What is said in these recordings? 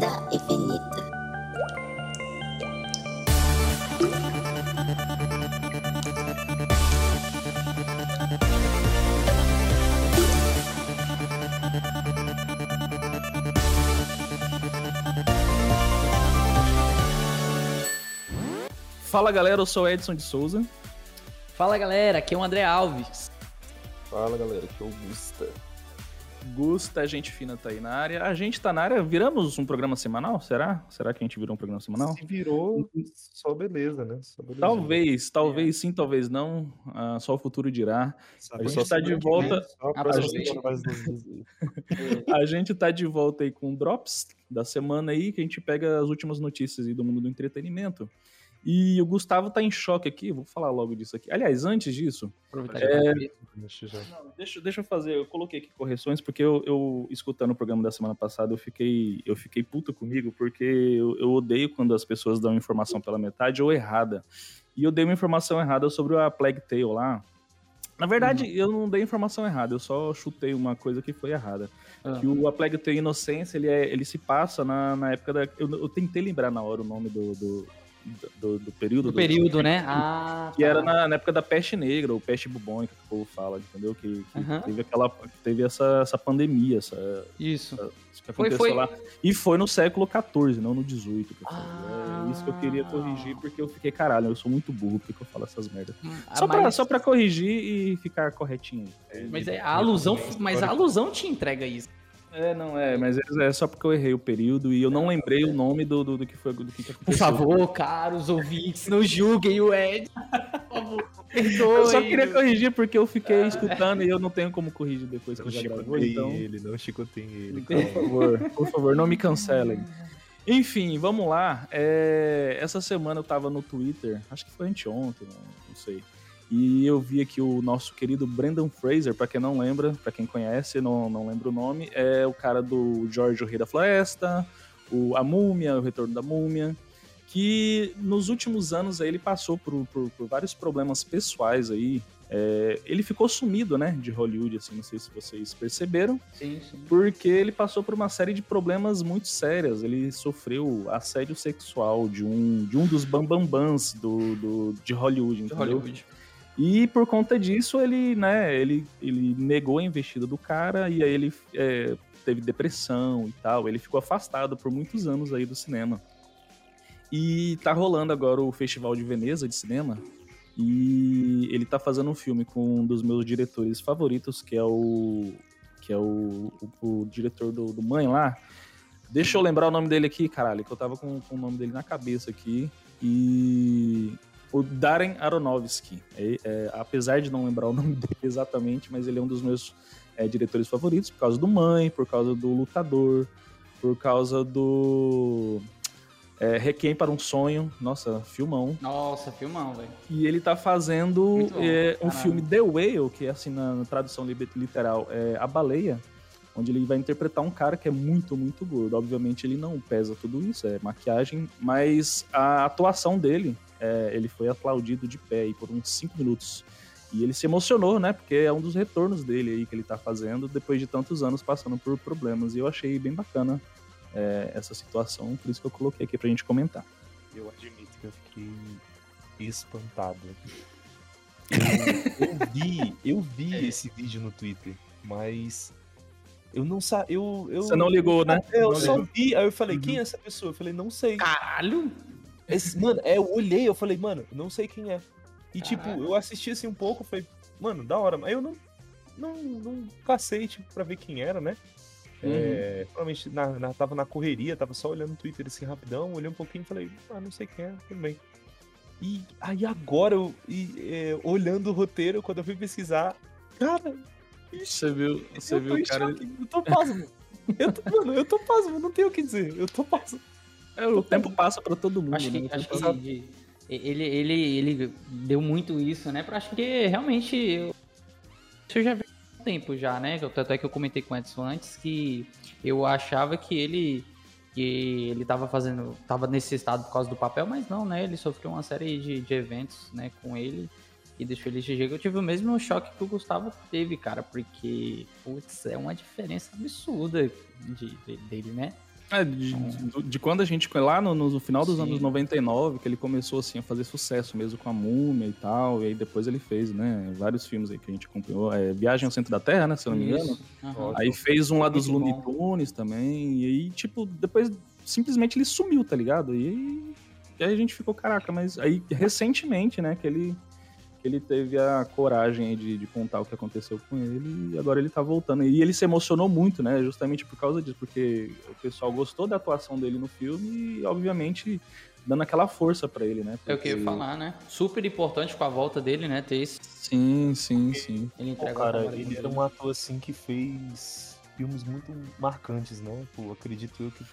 vida infinita. Fala galera, eu sou o Edson de Souza. Fala galera, aqui é o André Alves. Fala galera, aqui é o Gusta. Gusta, a gente fina tá aí na área. A gente tá na área, viramos um programa semanal? Será? Será que a gente virou um programa semanal? Se virou, só beleza, né? Só beleza. Talvez, talvez sim, talvez não. Ah, só o futuro dirá. Sabe a gente só tá de volta- a a gente-. A gente tá de volta aí com o Drops da semana aí, que a gente pega as últimas notícias aí do mundo do entretenimento. E o Gustavo tá em choque aqui, vou falar logo disso aqui. Aliás, antes disso, É, que- Deixa eu já- Não, deixa, deixa eu fazer, eu coloquei aqui correções, porque eu, eu, escutando o programa da semana passada, eu fiquei, eu fiquei puto comigo, porque eu, eu odeio quando as pessoas dão informação pela metade ou errada. E eu dei uma informação errada sobre a Plague Tale lá. Na verdade, eu não dei informação errada, eu só chutei uma coisa que foi errada. Ah. Que o A Plague Tale Inocência, ele, é, ele se passa na, na época da... Eu, eu tentei lembrar na hora o nome do, do, do, do período. Do período, né? Ah, Que tá. era na, na época da peste negra, ou peste bubônica, que o povo fala, entendeu? Que, que Aham. teve aquela. que teve essa, essa pandemia, essa, Isso. isso que Foi, aconteceu foi. lá. E foi no século XIV, não no XVIII. que eu falei. Ah. É isso que eu queria corrigir, porque eu fiquei, caralho, eu sou muito burro, porque que eu falo essas merdas. Ah, Só, pra, mas, só pra corrigir e ficar corretinho. aí. mas é, a alusão, mas a alusão te entrega isso. É, não é, mas é, é só porque eu errei o período e eu não lembrei o nome do, do, do que foi do que, que Por aconteceu. favor, caros ouvintes, não julguem o Ed. Por favor, perdoem. Eu só queria corrigir porque eu fiquei escutando e eu não tenho como corrigir depois que Não eu já gravou, então... ele, não chicoteie ele. Por favor, por favor, não me cancelem. Enfim, vamos lá. É, essa semana eu tava no Twitter, acho que foi anteontem, não sei. E eu vi aqui o nosso querido Brendan Fraser, pra quem não lembra, pra quem conhece, não, não lembra o nome, é o cara do Jorge o Rei da Floresta, o, a Múmia, o Retorno da Múmia, que nos últimos anos aí ele passou por, por- por vários problemas pessoais aí. É, ele ficou sumido, né, de Hollywood, assim, não sei se vocês perceberam Sim, sim. porque ele passou por uma série de problemas muito sérios. Ele sofreu assédio sexual de um, de um dos bambambãs do, do, de Hollywood, De entendeu? Hollywood. E por conta disso, ele, né, ele, ele negou a investida do cara e aí ele é, teve depressão e tal. Ele ficou afastado por muitos anos aí do cinema. E tá rolando agora o Festival de Veneza de cinema. E ele tá fazendo um filme com um dos meus diretores favoritos, que é o. que é o, o, o diretor do, do Mãe lá. Deixa eu lembrar o nome dele aqui, caralho, que eu tava com, com o nome dele na cabeça aqui. E. O Darren Aronofsky. É- é, apesar de não lembrar o nome dele exatamente, mas ele é um dos meus é, diretores favoritos, por causa do Mãe, por causa do Lutador, por causa do. É, Requiem para um Sonho. Nossa, filmão. Nossa, filmão, velho. E ele tá fazendo é, um filme The Whale, que é assim na, na tradução li- literal, é A Baleia, onde ele vai interpretar um cara que é muito, muito gordo. Obviamente ele não pesa tudo isso, é maquiagem, mas a atuação dele, é, ele foi aplaudido de pé aí por uns 5 minutos. E ele se emocionou, né? Porque é um dos retornos dele aí que ele tá fazendo depois de tantos anos passando por problemas. E eu achei bem bacana é, essa situação, por isso que eu coloquei aqui pra gente comentar. Eu admito que eu fiquei espantado. Eu, eu vi, eu vi esse vídeo no Twitter, mas eu não sa eu, eu Você não ligou, né? Eu Não só ligou. vi, aí eu falei, Uhum. quem é essa pessoa? Eu falei, não sei. Caralho! Esse, mano, é, eu olhei, eu falei, mano, não sei quem é. E tipo, eu assisti assim um pouco, falei, mano, da hora, mas eu não, não, não cacei, tipo, pra ver quem era, né? É, provavelmente na, na- tava na correria, tava só olhando o Twitter assim rapidão, olhei um pouquinho e falei, ah, não sei quem é, tudo bem. E aí agora, eu, e, é, olhando o roteiro, quando eu fui pesquisar, cara, Você viu, você eu viu o cara. choque, eu tô pasmo. Eu tô, mano, eu tô pasmo, não tenho o que dizer, eu tô pasmo. É, o tempo passa pra todo mundo. Acho né? que, O acho que de- ele, ele, ele deu muito isso, né? Acho que realmente eu, eu já vi há um tempo já, né? Que eu- Tanto é que eu comentei com o Edson antes que eu achava que ele que ele tava fazendo, tava nesse estado por causa do papel, mas não, né? Ele sofreu uma série de, de eventos, né, com ele e deixou ele jeito. Eu tive o mesmo choque que o Gustavo teve, cara, porque, putz, é uma diferença absurda de, de- dele, né? É, de, de, de quando a gente. Lá no, no final dos Sim. anos 99, que ele começou assim, a fazer sucesso mesmo com a múmia e tal. E aí depois ele fez, né? Vários filmes aí que a gente acompanhou. É, Viagem ao Centro da Terra, né? Se eu não me engano. Aham. Aí fez um lá dos Looney. Tunes também. E aí, tipo, depois simplesmente ele sumiu, tá ligado? E aí, e aí a gente ficou, caraca, mas aí recentemente, né, que ele, ele teve a coragem aí de, de contar o que aconteceu com ele e agora ele tá voltando. E ele se emocionou muito, né, justamente por causa disso, porque o pessoal gostou da atuação dele no filme e, obviamente, dando aquela força pra ele, né? É o que eu ia porque- falar, né? Super importante com a volta dele, né? Ter esse. Sim, sim, sim. Ele Pô, entregar o cara, ele era um ator assim que fez filmes muito marcantes, né? Pô, acredito eu que.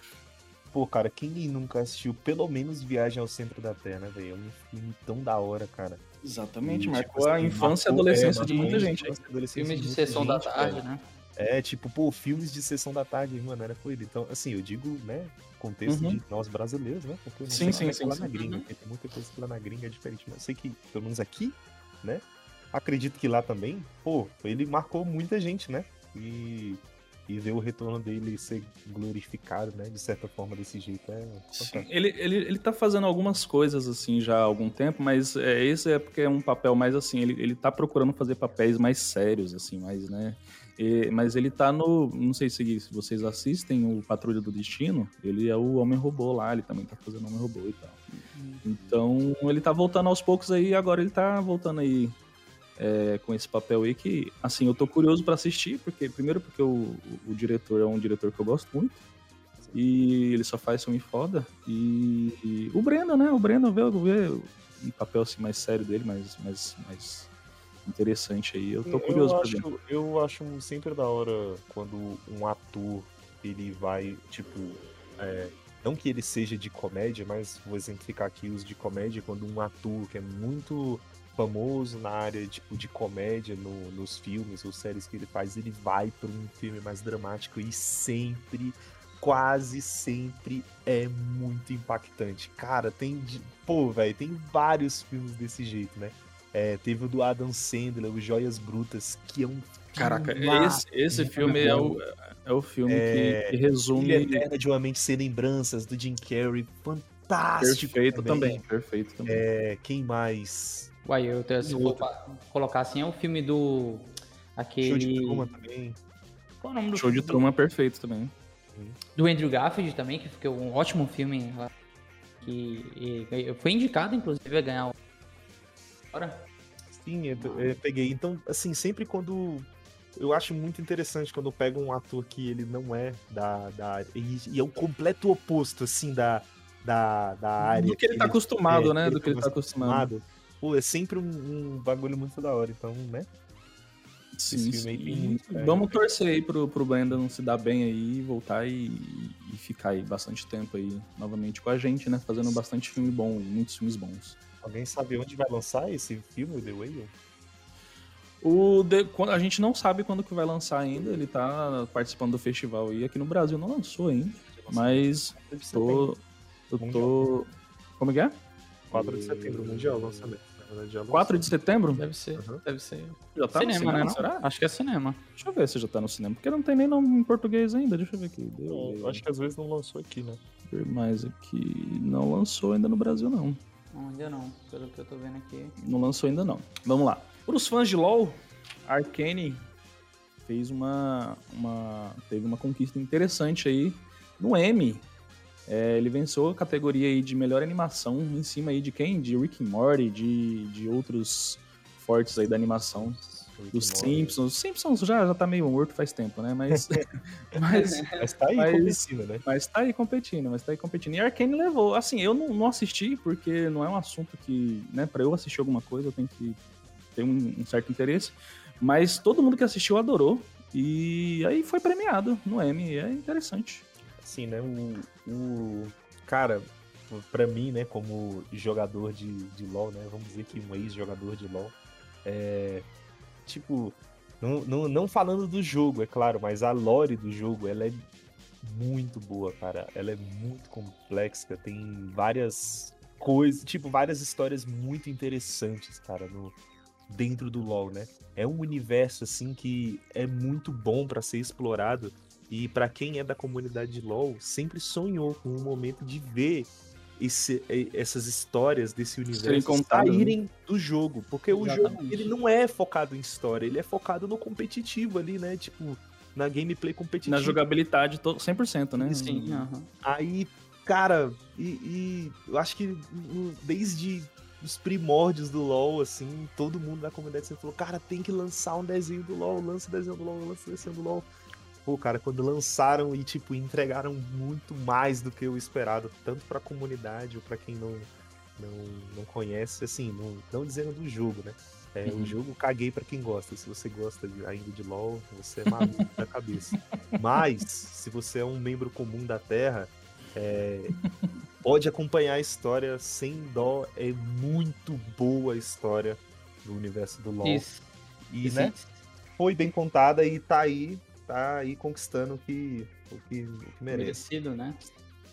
Pô, cara, quem nunca assistiu pelo menos Viagem ao Centro da Terra, né, velho? É um filme tão da hora, cara. Exatamente, E, marcou tipo, a assim, infância e adolescência é, de muita gente. infância e adolescência Filmes de sessão da gente, tarde, velho. né? É, tipo, pô, filmes de sessão da tarde, mano, era com ele. Então, assim, eu digo, né, contexto Uhum. de nós brasileiros, né? Porque não Sim, sim, é que sim, é lá sim. na gringa, porque tem muita coisa que lá na gringa é diferente. Mas eu sei que, pelo menos aqui, né, acredito que lá também, pô, ele marcou muita gente, né? E, e ver o retorno dele ser glorificado, né, de certa forma, desse jeito é Sim, ele, ele, ele tá fazendo algumas coisas assim já há algum tempo, mas é, esse é porque é um papel mais assim, ele, ele tá procurando fazer papéis mais sérios, assim, mais, né? E- mas ele tá no. Não sei se, se vocês assistem o Patrulha do Destino, ele é o Homem-Robô lá, ele também tá fazendo Homem-Robô e tal. Então ele tá voltando aos poucos aí, agora ele tá voltando aí é, com esse papel aí que, assim, eu tô curioso pra assistir, porque primeiro porque o, o, diretor é um diretor que eu gosto muito. E ele só faz filme foda. E, e o Breno, né? O Breno vê, vê um papel assim mais sério dele, mais, mais, mais interessante aí. Eu tô curioso eu pra ver. acho, eu acho sempre da hora quando um ator ele vai, tipo, é, não que ele seja de comédia, mas vou exemplificar aqui os de comédia, quando um ator que é muito famoso na área tipo, de comédia no- nos filmes ou séries que ele faz, ele vai para um filme mais dramático e sempre, quase sempre é muito impactante. Cara, tem. Pô, velho, tem vários filmes desse jeito, né? É, teve o do Adam Sandler, o Joias Brutas, que é um Caraca, esse, esse filme é o, é o filme É, que, que resume Eterna de uma Mente Sem Lembranças, do Jim Carrey, fantástico perfeito também. Perfeito também. É, quem mais? Uai, eu te- se for outro? pa- colocar assim, é o filme do. Aquele. Show de Truman também. Qual é o nome do Show de filme? Truman perfeito também. Do Andrew Garfield também, que foi um ótimo filme. Que e- foi indicado, inclusive, a ganhar o. Agora. Sim, eu, eu peguei. Então, assim, sempre quando. Eu acho muito interessante quando eu pego um ator que ele não é da, da área. E, e é o completo oposto, assim, da, da, da área. Do que ele tá acostumado, é, né? Do que ele tá acostumado. Pô, é sempre um, um bagulho muito da hora. Então, né? Sim, aí sim. tem é. Vamos torcer aí pro, pro Brandon se dar bem aí, voltar e, e ficar aí bastante tempo aí novamente com a gente, né? Fazendo bastante filme bom, muitos filmes bons. Alguém sabe onde vai lançar esse filme, The Whale? O The- a gente não sabe quando que vai lançar ainda, ele tá participando do festival e aqui no Brasil não lançou ainda, mas tô. Eu tô. Como é que é? 4 de setembro, mundial, lançamento. Já 4 de setembro? Deve ser. Uhum. Deve ser. Já tá no cinema, cinema, né? não? será? Acho que é cinema. Deixa eu ver se já tá no cinema, porque não tem nem nome em português ainda. Deixa eu ver aqui. Deu-. Eu acho que às vezes não lançou aqui, né? ver mais aqui. Não lançou ainda no Brasil, não. Não, ainda não, pelo que eu tô vendo aqui. Não lançou ainda, não. Vamos lá. Para os fãs de LoL, Arcane fez uma, uma teve uma conquista interessante aí no M. É, ele venceu a categoria aí de melhor animação em cima aí de quem? De Rick and Morty, de, de outros fortes aí da animação. Dos Simpsons. Os Simpsons já, já tá meio morto faz tempo, né? Mas, mas, Mas tá aí Mas- competindo, né? mas tá aí competindo, mas tá aí competindo. E Arcane levou. Assim, eu não, não assisti porque não é um assunto que, né, pra eu assistir alguma coisa eu tenho que ter um, um certo interesse. Mas todo mundo que assistiu adorou. E aí foi premiado no M. É interessante. Assim, né? O, o cara, pra mim, né, como jogador de, de LoL, né? Vamos dizer que um ex-jogador de LoL, é. Tipo, não, não, não falando do jogo, é claro, mas a lore do jogo, ela é muito boa, cara. Ela é muito complexa, tem várias coisas, tipo, várias histórias muito interessantes, cara, no, dentro do LoL, né? É um universo, assim, que é muito bom pra ser explorado E para quem é da comunidade de LoL, sempre sonhou com um momento de ver esse, essas histórias desse universo saírem né? do jogo. Porque Exatamente. o jogo ele não é focado em história, ele é focado no competitivo ali, né? Tipo, na gameplay competitiva. Na jogabilidade 100%, né? Sim. Uhum. Aí, cara, e, e, eu acho que desde os primórdios do LoL, assim, todo mundo da comunidade sempre falou, cara, tem que lançar um desenho do LoL, lança o desenho do LoL, lança o desenho do LoL. Pô, cara, quando lançaram e, tipo, entregaram muito mais do que o esperado, tanto pra comunidade ou pra quem não, não, não conhece, assim, não, não dizendo do jogo, né? É, uhum. O jogo caguei para quem gosta. Se você gosta de, ainda de LoL, você é maluco da cabeça. Mas, se você é um membro comum da Terra, é, pode acompanhar a história sem dó. É muito boa a história do universo do LoL. Isso. E, Isso. né? Foi bem contada e tá aí, tá aí conquistando o que, o que, o que merece. Merecido, né?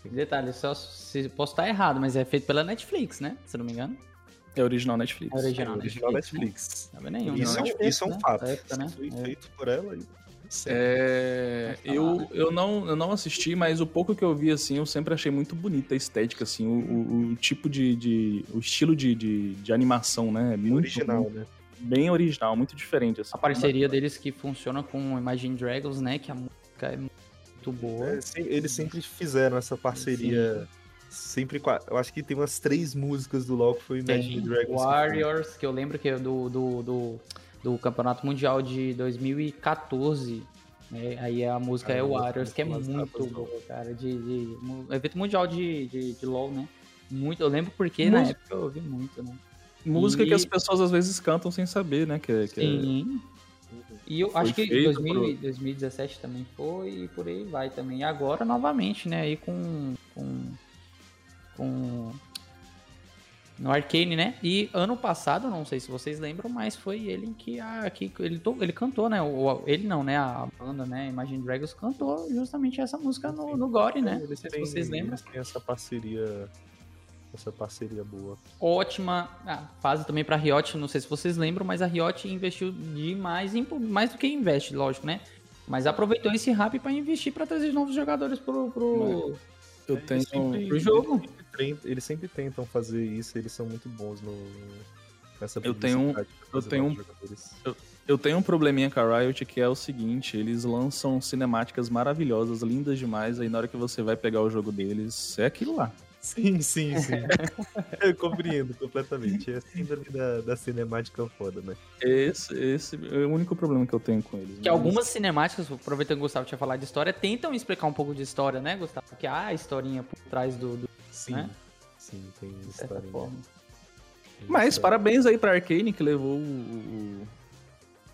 Detalhe, só se posso estar errado, mas é feito pela Netflix, né? Se não me engano. É original Netflix. É original, é original Netflix. Netflix. Né? Nenhum, isso, é, isso é um fato. Época, né? Foi é. feito por ela. É, eu, eu, não, eu não assisti, mas o pouco que eu vi, assim, eu sempre achei muito bonita a estética, assim, o, o, o tipo de, de, o estilo de, de, de animação, né? Muito, original, muito, né? Bem original, muito diferente. Assim. A parceria deles que funciona com Imagine Dragons, né? Que a música é muito boa. É, eles sempre fizeram essa parceria... Sim sempre. Eu acho que tem umas três músicas do LoL que foi Imagine Dragons. Warriors, que, que eu lembro que é do, do, do, do, Campeonato Mundial de 2014. Né? Aí a música ah, é Warriors, que é muito boa, cara. De, de, evento mundial de, de, de, LoL, né? Muito, eu lembro porque música. na época eu ouvi muito, né? Música e... que as pessoas às vezes cantam sem saber, né? Que, que é Sim. É... E eu foi acho que 2000, pro... 2017 também foi e por aí vai também. E agora novamente, né? Aí com, com com no Arcane, né? E ano passado, não sei se vocês lembram, mas foi ele que, a, que ele, to, ele cantou, né? O, ele não, né? A banda, né? Imagine Dragons cantou justamente essa música no, no Gore, né? Se vocês lembram. Tem essa parceria, essa parceria boa. Ótima ah, fase também pra Riot, não sei se vocês lembram, mas a Riot investiu demais, em, mais do que investe, lógico, né? Mas aproveitou esse hype para investir para trazer novos jogadores pro, pro, eu tenho sempre, pro jogo. Eles sempre, eles sempre tentam fazer isso, eles são muito bons no, nessa eu tenho eu tenho um, eu, eu, tenho um probleminha com a Riot que é o seguinte, eles lançam cinemáticas maravilhosas, lindas demais, aí na hora que você vai pegar o jogo deles, é aquilo lá. Sim, sim, sim. eu compreendo completamente. É a síndrome da, da cinemática foda, né? Esse, esse é o único problema que eu tenho com eles. Que mas... algumas cinemáticas, aproveitando que o Gustavo tinha falado de história, tentam explicar um pouco de história, né, Gustavo? Porque há a historinha por trás do. do sim, né? sim, tem história. Mas parabéns aí pra Arkane, que levou o,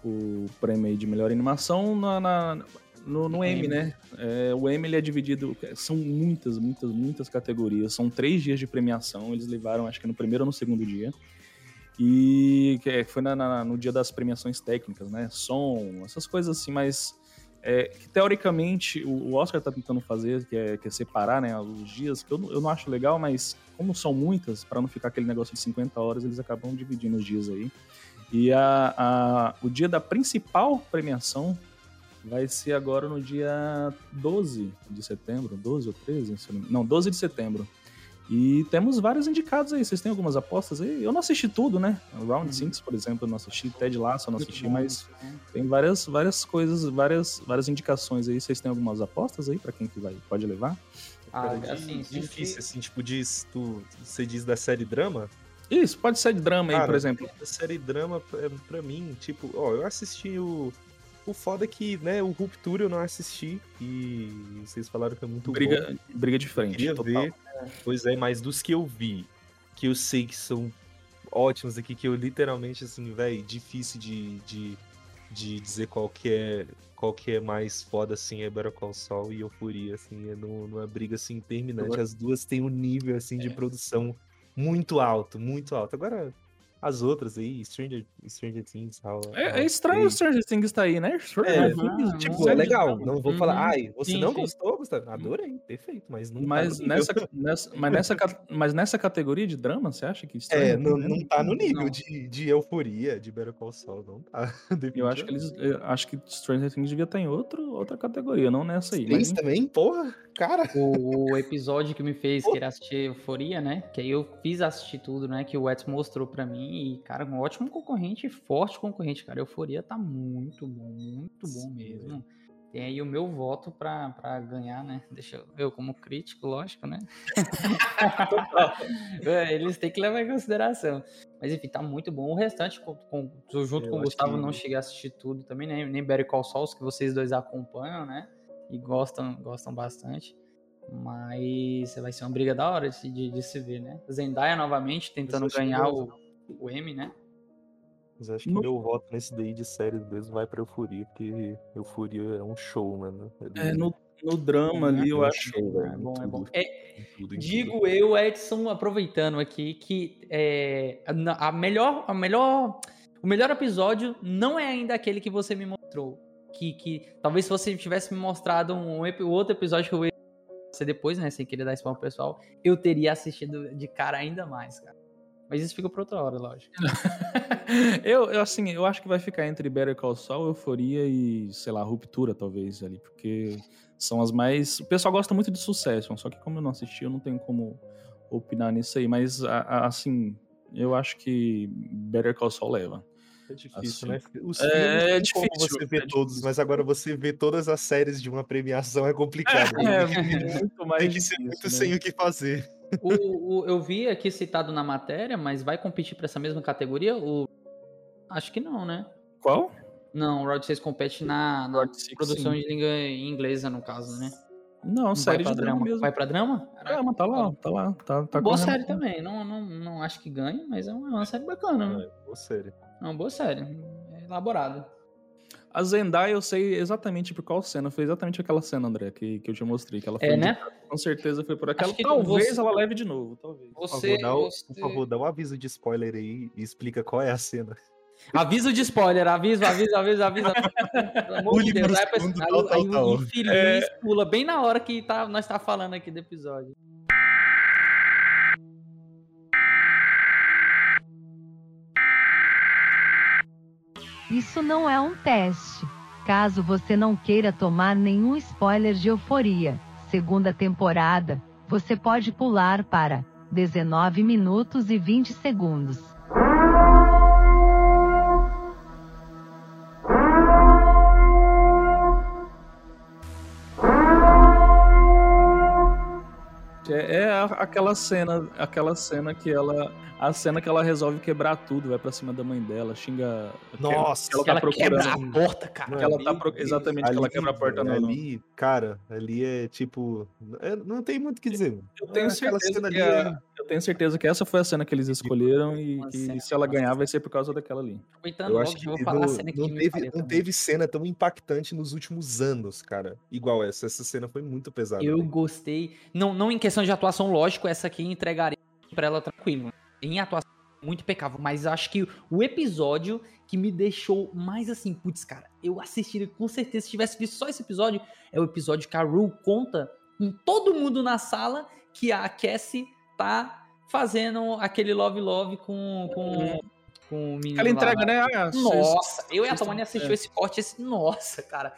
o, o prêmio de melhor animação na, na no, no M, né? É, o M ele é dividido, são muitas, muitas, muitas categorias. São três dias de premiação. Eles levaram, acho que no primeiro ou no segundo dia. E que foi na, na, no dia das premiações técnicas, né? Som, essas coisas assim, mas é, que teoricamente o, Oscar tá tentando fazer, que é, que é separar né, os dias, que eu, eu não acho legal, mas como são muitas, para não ficar aquele negócio de 50 horas, eles acabam dividindo os dias aí. E a, a, o dia da principal premiação vai ser agora no dia 12 de setembro, 12 ou 13? Não, 12 de setembro. E temos vários indicados aí. Vocês têm algumas apostas aí? Eu não assisti tudo, né? Round 5, uhum. por exemplo, eu não assisti. Ted Lasso eu não assisti, mas tem várias, várias coisas, várias, várias indicações aí. Vocês têm algumas apostas aí para quem que vai, pode levar? Ah, assim, difícil, assim, tipo, diz, tu, você diz da série drama? Isso, pode ser de drama Cara, aí, por exemplo. A série drama, pra mim, tipo, ó, eu assisti o o foda é que, né, o Rupture eu não assisti e vocês falaram que é muito briga, bom. Briga de frente, queria total. ver. Pois é, mas dos que eu vi, que eu sei que são ótimos aqui, que eu literalmente, assim, velho, difícil de, de, de dizer qual que é qual que é mais foda, assim, é Better Call Saul e Euforia, assim, é numa briga, assim, interminante. As duas têm um nível, assim, de é. produção muito alto, muito alto. Agora, as outras aí, Stranger, Stranger Things. How, é, é, estranho o Stranger Things tá aí, né? Stranger Things, tipo, é legal. Não vou falar, uhum. ai, você sim, não sim. gostou, Gustavo? Adorei, perfeito, mas não mas tá nessa, nessa, mas, nessa, mas nessa categoria de drama, você acha que É, não, não tá no nível de, de euforia de Better Call Saul, não tá. Eu acho que eles, acho que Stranger Things devia estar em outro, outra categoria, não nessa aí. Mas também, porra, cara. O, o episódio que me fez querer assistir Euforia, né? Que aí eu fiz assistir tudo, né? Que o Edson mostrou pra mim e, cara, um ótimo concorrente, forte concorrente, cara. Euforia tá muito bom, muito bom mesmo. Tem aí o meu voto pra, pra ganhar, né? Deixa eu, eu como crítico, lógico, né? É, eles têm que levar em consideração. Mas enfim, tá muito bom. O restante, com, com, junto eu com o Gustavo, que... não cheguei a assistir tudo também, né? Nem Barry Call Saul, que vocês dois acompanham, né? E gostam, gostam bastante. Mas vai ser uma briga da hora de, de, de se ver, né? Zendaya novamente tentando ganhar o, o M, né? Mas acho que no... meu voto nesse daí de séries mesmo vai pra Euforia, porque Euforia é um show, mano. É, é no, no drama ali, eu é acho. Show, é bom, é bom. É, tudo, digo eu, Edson, aproveitando aqui, que é, a melhor, a melhor, o melhor episódio não é ainda aquele que você me mostrou. Que, que talvez se você tivesse me mostrado um, um outro episódio que eu ia ser depois, né, sem querer dar spam pro pessoal, eu teria assistido de cara ainda mais, cara. Mas isso fica pra outra hora, lógico. eu, eu, assim, eu acho que vai ficar entre Better Call Saul, Euforia e, sei lá, Ruptura, talvez, ali. Porque são as mais... O pessoal gosta muito de Succession, só que como eu não assisti, eu não tenho como opinar nisso aí. Mas, a, a, assim, eu acho que Better Call Saul leva. É difícil, assim, né? Os é, é difícil. você vê é todos, difícil. mas agora você vê todas as séries de uma premiação é complicado. É, né? é muito mais Tem que ser muito né? sem o que fazer. O, o, eu vi aqui citado na matéria, mas vai competir para essa mesma categoria? O... Acho que não, né? Qual? Não, o Round 6 compete na, na produção sim. de língua inglesa, no caso, né? Não, não série vai de drama. Mesmo. Vai pra drama? Drama, tá lá, tá lá. Tá, tá boa série também. Não, não, não acho que ganhe, mas é uma, é uma série bacana. Né? É, boa série. É uma boa série. É elaborada. A Zendaya eu sei exatamente por qual cena. Foi exatamente aquela cena, André, que, que eu te mostrei. Que ela é, foi é, né? Com certeza foi por aquela. Talvez você... ela leve de novo, talvez. Você, por, favor, dá o, você... por favor, dá um aviso de spoiler aí e explica qual é a cena. Aviso de spoiler, aviso, aviso, aviso, aviso. Pelo amor de Deus. Aí, aí, aí o infeliz é... pula bem na hora que tá, nós tá falando aqui do episódio. Isso não é um teste. Caso você não queira tomar nenhum spoiler de Euforia, segunda temporada, você pode pular para 19 minutos e 20 segundos. É, é aquela cena, aquela cena que ela a cena que ela resolve quebrar tudo, vai pra cima da mãe dela, xinga. Nossa, que ela, que ela tá procurando. quebra a porta, cara. Que ela tá pro... Exatamente, ali, que ela quebra a porta no. Ali, cara, ali é tipo. É, não tem muito o que dizer. Eu tenho, é, certeza que a... é... eu tenho certeza que essa foi a cena que eles escolheram e que se ela ganhar vai ser por causa daquela ali. eu acho que vou falar não, a cena que não teve, não teve cena tão impactante nos últimos anos, cara. Igual essa. Essa cena foi muito pesada. Eu gostei. Não, não em questão de atuação, lógico, essa aqui entregaria pra ela tranquilo em atuação muito impecável, mas acho que o episódio que me deixou mais assim, putz, cara, eu assistiria com certeza, se tivesse visto só esse episódio, é o episódio que a Rue conta com todo mundo na sala que a Cassie tá fazendo aquele love love com, com, com o menino. Ela entrega, né? Ah, nossa, eu e a Tomani assistiu é. esse corte, esse, nossa, cara,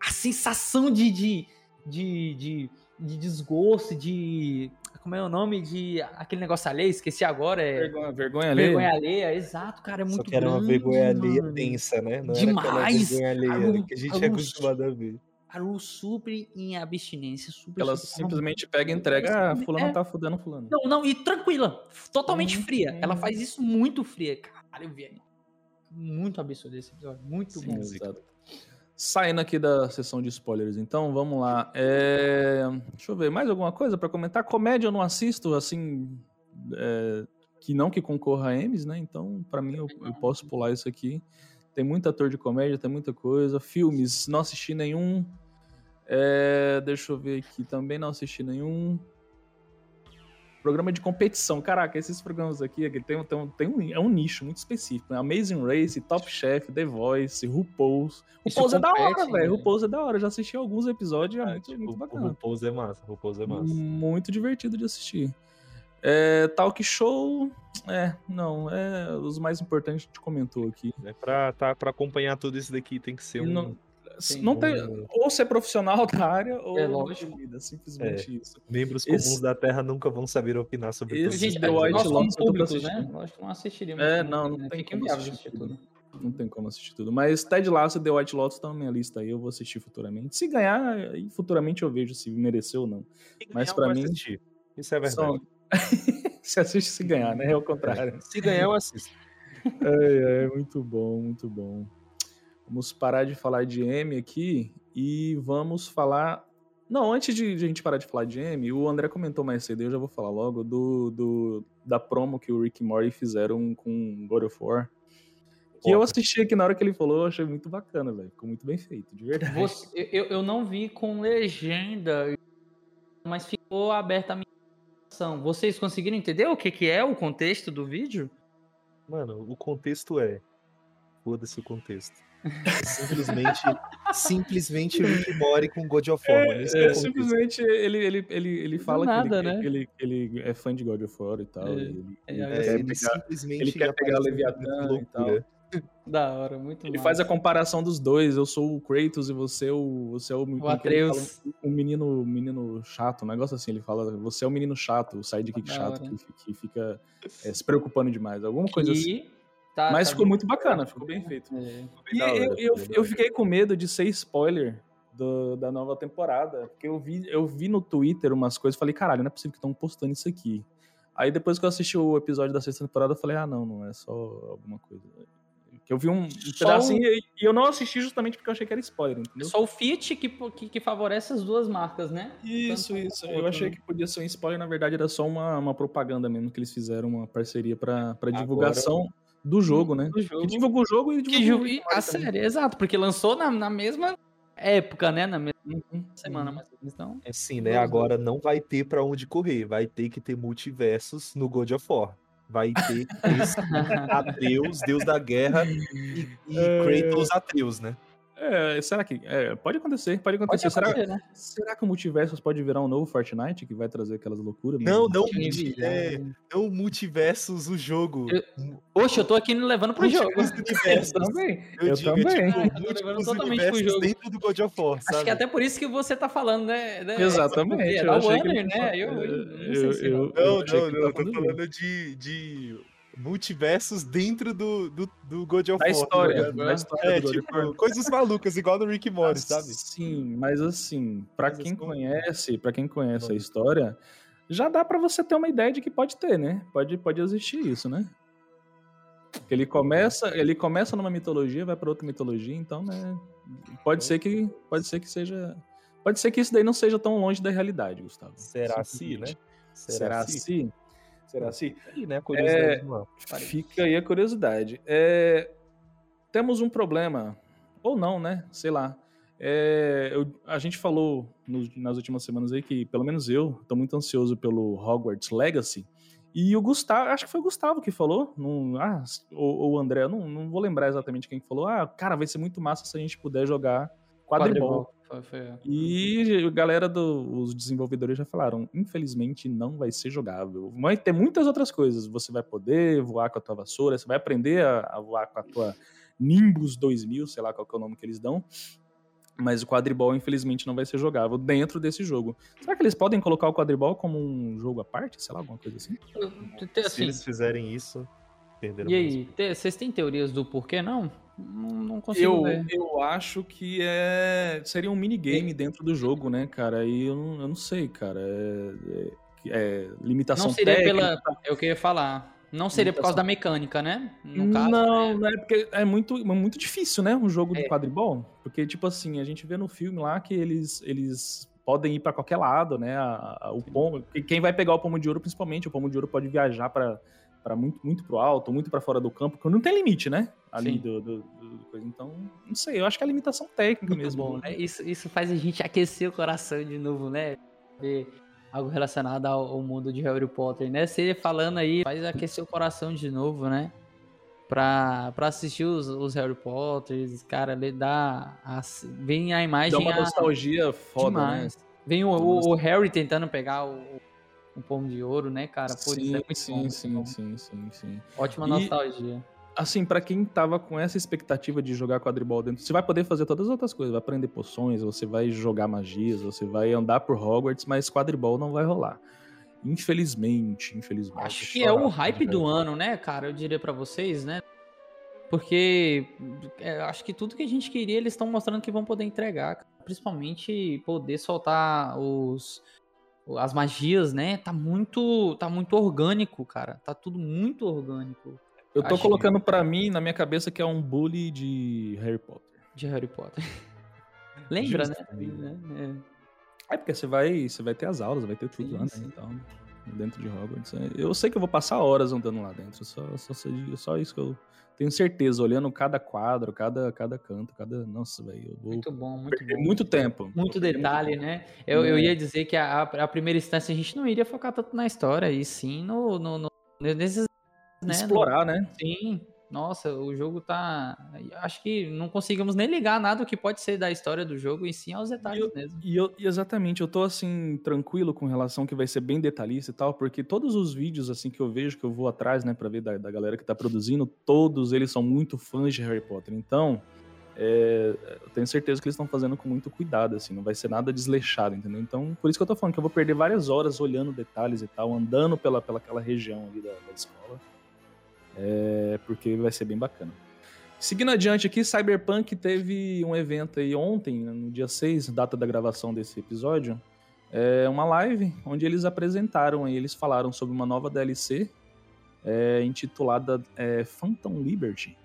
a sensação de, de, de, de, de desgosto, de como é o nome de aquele negócio alheio? Esqueci agora. É... Vergonha, vergonha alheia. Vergonha alheia, exato, cara. É muito Só que era grande, uma vergonha alheia tensa, né? Não Demais. vergonha alheia que a gente é acostumado a ver. A Lu super em abstinência, super. Ela super, simplesmente pega e entrega, ah, fulano é. tá fudendo fulano. Não, não, e tranquila, totalmente hum, fria. Ela faz isso muito fria. Caralho, velho. Muito absurdo esse episódio, muito Sim, bom. Exato. Saindo aqui da sessão de spoilers, então, vamos lá. É... Deixa eu ver, mais alguma coisa para comentar? Comédia eu não assisto, assim, é... que não que concorra a M's, né? Então, para mim, eu, eu, posso pular isso aqui. Tem muito ator de comédia, tem muita coisa. Filmes, não assisti nenhum. É... Deixa eu ver aqui, também não assisti nenhum. Programa de competição. Caraca, esses programas aqui, tem, tem, tem um, é um nicho muito específico. Né? Amazing Race, Top Chef, The Voice, RuPaul's. RuPaul's é da hora, velho. Né? RuPaul's é da hora. Eu já assisti alguns episódios, é, é muito, tipo, muito bacana. O RuPaul's é massa, RuPaul's é massa. Muito divertido de assistir. É, talk show, é, não, é os mais importantes a gente comentou aqui. É pra, tá, pra acompanhar tudo isso daqui tem que ser um... Não, não tem, ou ser profissional da área ou é lógico. Vida, simplesmente é. isso. Membros comuns esse, da Terra nunca vão saber opinar sobre isso. Gente, The White Lotus públicos, né? Lógico, não assistiríamos. É, não, não, tem como assistir tudo. Não tem como assistir tudo. Mas Ted Lasso e The White Lotus estão na minha lista aí, eu vou assistir futuramente. Se ganhar, aí futuramente eu vejo se mereceu ou não. Mas para mim, assistir. isso é verdade. Só... se assiste se ganhar, né? É o contrário. Se ganhar, eu assisto. É, é, muito bom, muito bom. Vamos parar de falar de M aqui e vamos falar. Não, antes de, de a gente parar de falar de M, o André comentou mais cedo, eu já vou falar logo, do, do da promo que o Rick e Morty fizeram com God of War. Que eu assisti aqui na hora que ele falou, eu achei muito bacana, velho. Ficou muito bem feito, de verdade. Você, eu, eu não vi com legenda, mas ficou aberta a minha Vocês conseguiram entender o que, que é o contexto do vídeo? Mano, o contexto é. Foda-se o contexto. Simplesmente, simplesmente Rick Mori com God of War. É, é, é simplesmente ele, ele, ele, ele fala nada, que, ele, né? ele, ele, é fã de God of War e tal. É, ele, ele, é, quer ele pegar, simplesmente ele quer pegar Leviathan e tal. Da hora, muito Ele massa. faz a comparação dos dois. Eu sou o Kratos e você é o. Você é o, o Atreus. Fala, um menino, menino chato, um negócio assim. Ele fala, você é o menino chato, o sidekick chato que, que, fica é, se preocupando demais. Alguma coisa e... assim. Tá, Mas tá ficou muito bacana, ficou bem feito. É. E eu, eu, eu, fiquei com medo de ser spoiler do, da nova temporada, porque eu vi, eu vi no Twitter umas coisas e falei, caralho, não é possível que estão postando isso aqui. Aí depois que eu assisti o episódio da sexta temporada, eu falei, ah, não, não é só alguma coisa. Que eu vi um, pedacinho o... e eu não assisti justamente porque eu achei que era spoiler, entendeu? Só o Fit que, que, que favorece as duas marcas, né? Isso, Tanto isso. Eu achei que podia ser um spoiler, na verdade era só uma, uma propaganda mesmo, que eles fizeram uma parceria para divulgação. Agora do jogo, né? Do jogo. Que divulgou o jogo e divulgou que, a série, exato, porque lançou na, na mesma época, né? Na mesma uhum. semana, mas então. É sim, né? Agora não vai ter para onde correr, vai ter que ter multiversos no God of War. Vai ter Atreus, Deus da Guerra, e, e é... Kratos Atreus, né? É, será que. É, pode acontecer, pode acontecer. Pode acontecer será, né? será que o multiverso pode virar um novo Fortnite que vai trazer aquelas loucuras? Não, não, é, não multiversos o jogo. Eu, Oxe, eu tô aqui levando pro jogo. Eu também. Eu, eu digo, também. Tipo, eu tô levando totalmente pro jogo. Dentro do God of War, Acho que é até por isso que você tá falando, né? né Exatamente. É, da Warner, né? Eu, eu, não, sei eu, não, não, não, eu tô falando de, de multiversos dentro do, do, do God of War. A história, né? história é, tipo, coisas malucas, igual do Rick Morty, sabe? Sim, mas assim, para quem conhece, para quem conhece a história, já dá para você ter uma ideia de que pode ter, né? Pode, pode existir isso, né? Ele começa, ele começa numa mitologia, vai para outra mitologia, então, né? Pode ser que, pode ser que seja, pode ser que isso daí não seja tão longe da realidade, Gustavo. Será assim, né? Será, Será assim? assim? Será assim? Aí, né? É, fica aí a curiosidade. É, temos um problema, ou não, né? Sei lá. É, eu, a gente falou no, nas últimas semanas aí que, pelo menos eu, estou muito ansioso pelo Hogwarts Legacy. E o Gustavo, acho que foi o Gustavo que falou, não, ah, ou, ou o André, não, não vou lembrar exatamente quem falou. Ah, cara, vai ser muito massa se a gente puder jogar quadribol. Foi, foi, é. E a galera dos do, desenvolvedores já falaram, infelizmente não vai ser jogável. Vai ter muitas outras coisas. Você vai poder voar com a tua vassoura, você vai aprender a, a voar com a tua Nimbus 2000, sei lá qual é o nome que eles dão. Mas o quadribol, infelizmente, não vai ser jogável dentro desse jogo. Será que eles podem colocar o quadribol como um jogo à parte? Sei lá, alguma coisa assim? assim Se eles fizerem isso, perderam E aí, vocês têm teorias do porquê não? Não, não consigo eu, ver. Eu acho que é seria um minigame dentro do jogo, né, cara? E eu não, eu não sei, cara. É, é, é limitação Não seria técnica. pela... Eu queria falar. Não seria por causa da mecânica, né? No caso, não, né? não é porque é muito, é muito difícil, né? Um jogo é. de quadribol. Porque, tipo assim, a gente vê no filme lá que eles, eles podem ir para qualquer lado, né? A, a, o pomo, quem vai pegar o pomo de ouro, principalmente, o pomo de ouro pode viajar para para muito, muito pro alto, muito para fora do campo, porque não tem limite, né? Ali do, do, do, coisa. Então, não sei, eu acho que é a limitação técnica muito mesmo. Bom, né? Isso, isso faz a gente aquecer o coração de novo, né? Ver algo relacionado ao, ao mundo de Harry Potter, né? Você falando aí faz aquecer o coração de novo, né? Pra, pra assistir os, os Harry Potters, cara, ele dá. A, vem a imagem. Dá uma a- nostalgia foda, demais. né? Vem o, o, o Harry tentando pegar o, o pomo de ouro, né, cara? Pô, isso sim, é muito sim, bom, sim, bom. sim, sim, sim. Ótima E- nostalgia. Assim, pra quem tava com essa expectativa de jogar quadribol dentro, você vai poder fazer todas as outras coisas, vai aprender poções, você vai jogar magias, você vai andar por Hogwarts, mas quadribol não vai rolar. Infelizmente, infelizmente. Acho que é o hype do ano, né, cara? Eu diria pra vocês, né? Porque é, acho que tudo que a gente queria, eles estão mostrando que vão poder entregar. Principalmente poder soltar os as magias, né? Tá muito tá muito orgânico, cara. Tá tudo muito orgânico Eu tô Acho colocando pra mim, na minha cabeça, que é um bully de Harry Potter. de Harry Potter. Lembra, né? É porque você vai, você vai ter as aulas, vai ter tudo Sim, lá, né? sim. Então, dentro de Hogwarts. É, Eu sei que eu vou passar horas andando lá dentro. Só, só, só isso que eu tenho certeza, olhando cada quadro, cada, cada canto, cada. Nossa, velho, Muito bom, muito bom. muito tempo. Muito detalhe, tempo. né? Eu, eu É. ia dizer que a, a primeira instância a gente não iria focar tanto na história, e sim no, no, no- nesses. Né, Explorar, né? no- sim. Nossa, o jogo tá. Acho que não conseguimos nem ligar nada o que pode ser da história do jogo, e sim aos detalhes mesmo. E, eu, e exatamente, eu tô assim, tranquilo com relação que vai ser bem detalhista e tal, porque todos os vídeos assim que eu vejo, que eu vou atrás, né, pra ver da, da galera que tá produzindo, todos eles são muito fãs de Harry Potter. Então, é, eu tenho certeza que eles estão fazendo com muito cuidado, assim, não vai ser nada desleixado, entendeu? Então, por isso que eu tô falando que eu vou perder várias horas olhando detalhes e tal, andando pela, pela aquela região ali da, da escola, é, porque vai ser bem bacana. Seguindo adiante aqui, Cyberpunk teve um evento aí ontem, né, no dia 6, data da gravação desse episódio, é uma live onde eles apresentaram aí, eles falaram sobre uma nova DLC é, intitulada é, Phantom Liberty,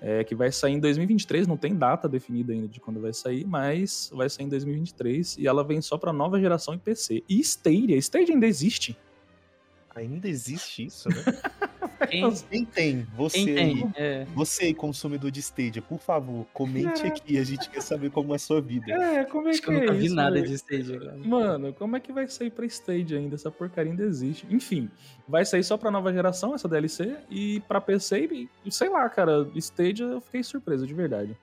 é, que vai sair em 2023, não tem data definida ainda de quando vai sair, mas vai sair em 2023 e ela vem só para nova geração e PC. E Stadia, Stadia ainda existe. Ainda existe isso, né? Quem, Quem tem? Você quem tem? É. você aí, consumidor de Stadia, por favor, comente aqui, a gente quer saber como é a sua vida. É, como é Acho que eu nunca vi nada de Stadia, cara. Mano, como é que vai sair pra Stage ainda? Essa porcaria ainda existe. Enfim, vai sair só pra nova geração essa DLC e pra PC e sei lá, cara, Stage eu fiquei surpreso de verdade.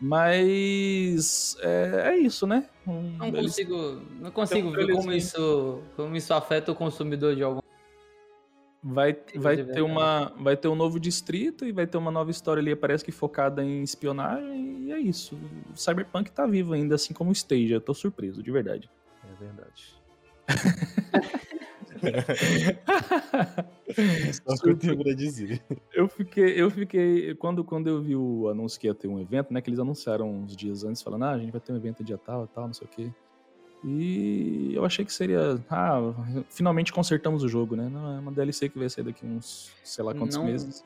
Mas é, é isso, né? Um, Não consigo, não consigo Então, ver como isso, como isso afeta o consumidor de algum. Vai, vai ter uma vai ter um novo distrito e vai ter uma nova história ali, parece que focada em espionagem e é isso. O Cyberpunk tá vivo ainda, assim como o Stage. Eu tô surpreso, de verdade. É verdade. É Só o que eu tenho pra dizer. Eu fiquei, eu fiquei, quando, quando eu vi o anúncio que ia ter um evento, né, que eles anunciaram uns dias antes, falando, ah, a gente vai ter um evento dia tal, tal, não sei o quê. E eu achei que seria, ah, finalmente consertamos o jogo, né? Não, é uma DLC que vai sair daqui uns, sei lá quantos Não- meses.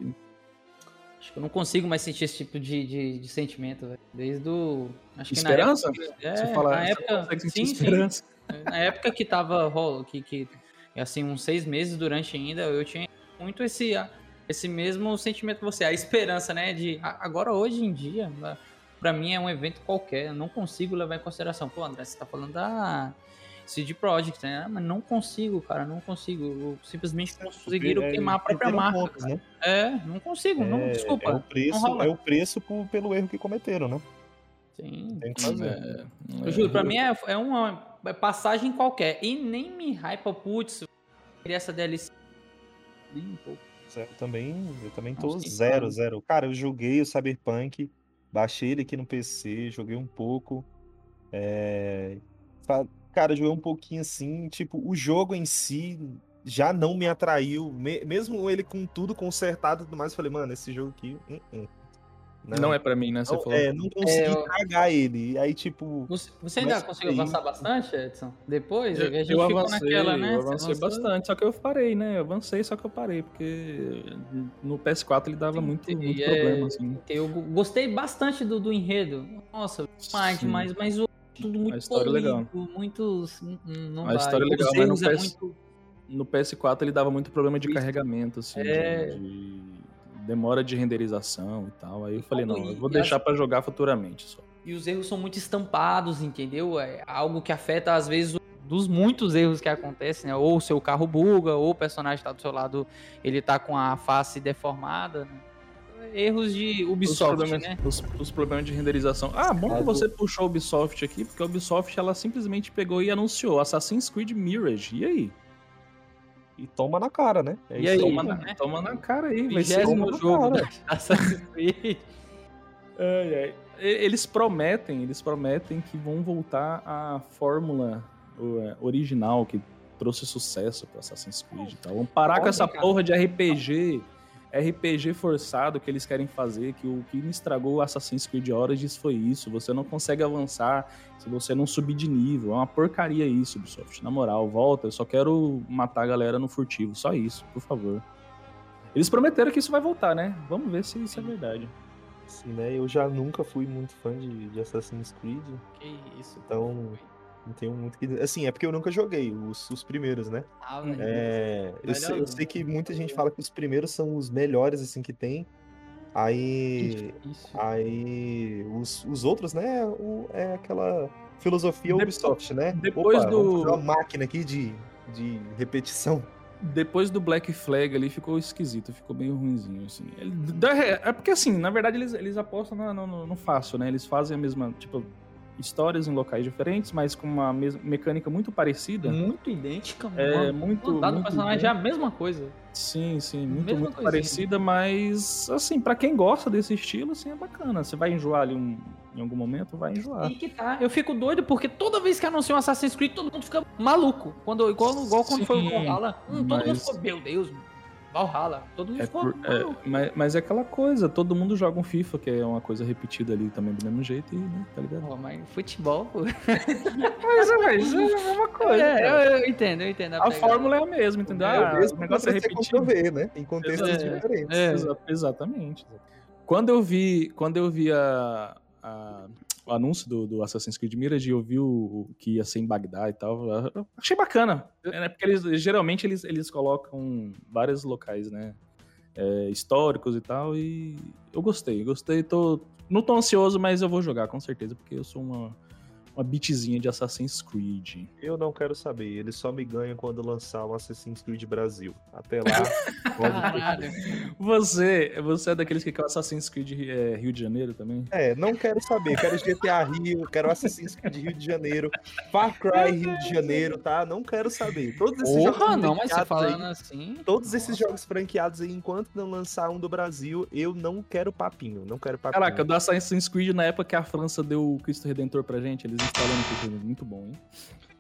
Acho que eu não consigo mais sentir esse tipo de, de, de sentimento, velho. Desde o. Acho que Esperança? Na época, é, Você fala, na época, sim, sim. esperança. Na época que tava rolo, que, que assim, uns seis meses durante ainda, eu tinha muito esse, esse mesmo sentimento que você, a esperança, né? De agora hoje em dia, a- pra mim é um evento qualquer, eu não consigo levar em consideração. Pô, André, você tá falando da CD Projekt, né? Mas não consigo, cara, não consigo. Eu simplesmente conseguiram É, queimar a própria marca. pontos, né? É, não consigo, não, É- desculpa. É o preço, é o preço por- pelo erro que cometeram, né? Sim. Tem que fazer. É, Eu juro, pra mim é, é uma passagem qualquer. E nem me hypa, putz, essa DLC. Nem um pouco. Eu também, eu também tô Nossa, zero, zero. Cara, eu joguei o Cyberpunk, baixei ele aqui no PC, joguei um pouco. É... Cara, joguei um pouquinho assim, tipo, o jogo em si já não me atraiu, me- mesmo ele com tudo consertado e tudo mais, eu falei, mano, esse jogo aqui, hum, hum. Não é pra mim, né? Você não, falou. é, não consegui É, eu- tragar ele. E aí, tipo, Você, você ainda Mas conseguiu aí- avançar bastante, Edson? Depois? Eu, a gente eu ficou avancei, naquela, né? eu avancei avançou? bastante, só que eu parei, né? Eu avancei, só que eu parei, porque no PS4 ele dava muito, E muito é- problema, assim. Eu gostei bastante do, do enredo. Nossa, demais, Sim. mas, mas o tudo muito A história é legal. polido, muito. Não A vai. história é legal, mas no é PS muito- No PS4 ele dava muito problema de carregamento, assim, de- É. de, demora de renderização e tal. Aí eu falei, não, eu vou deixar as- pra jogar futuramente só. E os erros são muito estampados, entendeu? É algo que afeta, às vezes, dos muitos erros que acontecem, né? Ou o seu carro buga, ou o personagem está do seu lado, ele tá com a face deformada, né? Erros de Ubisoft, os problemas, né? Os, os, problemas de renderização. Ah, bom que você puxou a Ubisoft aqui, porque a Ubisoft ela simplesmente pegou e anunciou Assassin's Creed Mirage. E aí? E toma na cara, né? É E aí? Toma, né? na, toma na cara aí. Vai ser Vigésimo uma jogo da Assassin's Creed. Ai, ai. Eles prometem, eles prometem que vão voltar à fórmula o, é, original que trouxe sucesso para Assassin's Creed e tal. Vão parar com essa cara. porra de RPG, RPG forçado que eles querem fazer, que o que me estragou o Assassin's Creed Origins foi isso. Você não consegue avançar se você não subir de nível. É uma porcaria isso, Ubisoft. Na moral, volta. Eu só quero matar a galera no furtivo. Só isso, por favor. Eles prometeram que isso vai voltar, né? Vamos ver se isso é verdade. Assim, né? Eu já nunca fui muito fã de, de Assassin's Creed, Que isso. Então, não tenho muito que. Assim, é porque eu nunca joguei os, os primeiros, né? Ah, velho. É, eu, sei, eu sei que muita gente fala que os primeiros são os melhores, assim, que tem. Aí. Aí. Os, os outros, né? O, é aquela filosofia Depo- Ubisoft, né? depois Opa, do- uma máquina aqui de, de repetição. Depois do Black Flag ali ficou esquisito, ficou meio ruinzinho, assim. Da- É porque assim, na verdade eles, eles apostam no, no- no fácil, né? Eles fazem a mesma, tipo, histórias em locais diferentes, mas com uma mecânica muito parecida. Muito idêntica, É, mano. muito, Mudar do muito personagem bem. é a mesma coisa. Sim, sim, muito, Mesma muito coisinha. parecida, mas assim, pra quem gosta desse estilo, assim, é bacana. Você vai enjoar ali um- em algum momento, vai enjoar. E que tá. Eu fico doido porque toda vez que anunciam Assassin's Creed, todo mundo fica maluco. Quando, igual, igual quando foi o Sim, Valhalla. Hum, todo mundo mas- ficou, meu Deus, Valhalla. Todo mundo É ficou por- é, mas, mas é aquela coisa, todo mundo joga um FIFA, que é uma coisa repetida ali também do mesmo jeito, e, né, tá ligado? Pô, mas futebol. Mas, é, mas é a mesma coisa. É, eu, eu entendo, eu entendo. A fórmula é a mesma, entendeu? É Ah, o mesmo o negócio é repetido. controver, né? Em contextos É, diferentes. é. Exa- exatamente. Quando eu vi, quando eu vi a, a- o anúncio do, do Assassin's Creed Mirage, eu vi o, o que ia ser em Bagdá e tal, achei bacana. É, porque eles, geralmente eles, eles colocam vários locais, né? é, históricos e tal, e eu gostei, gostei, tô... Não tô ansioso, mas eu vou jogar, com certeza, porque eu sou uma, uma bitzinha de Assassin's Creed. Eu não quero saber. Ele só me ganha quando lançar o Assassin's Creed Brasil. Até lá, Caralho. Você, você é daqueles que quer o Assassin's Creed é, Rio de Janeiro também? É, não quero saber. Quero GTA Rio, quero Assassin's Creed Rio de Janeiro, Far Cry Rio de Janeiro, tá? Não quero saber. Todos esses Porra, jogos não, mas você franqueados falando aí, assim. todos esses jogos franqueados aí, enquanto não lançar um do Brasil, eu não quero papinho. Não quero papinho. Caraca, do Assassin's Creed, na época que a França deu o Cristo Redentor pra gente, eles instalando o Cristo Redentor. Muito bom, hein?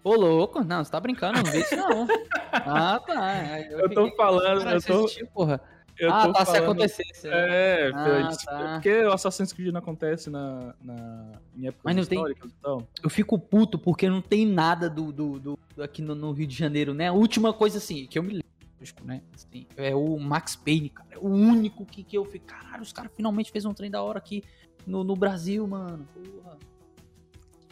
Ô, louco, não, você tá brincando, não vi isso não. ah, tá. Eu tô falando, eu tô, assistiu, porra. eu ah, tá, se falando... acontecesse. É, Ah, tá. porque o Assassin's Creed não acontece na, na, em épocas Mas não tem- e tal. Eu fico puto porque não tem nada do, do, do- aqui no, no Rio de Janeiro, né? A última coisa assim, que eu me lembro, né? Assim, é o Max Payne, cara. É o único que, que eu fico, caralho, os caras finalmente fez um trem da hora aqui no, no Brasil, mano. Porra.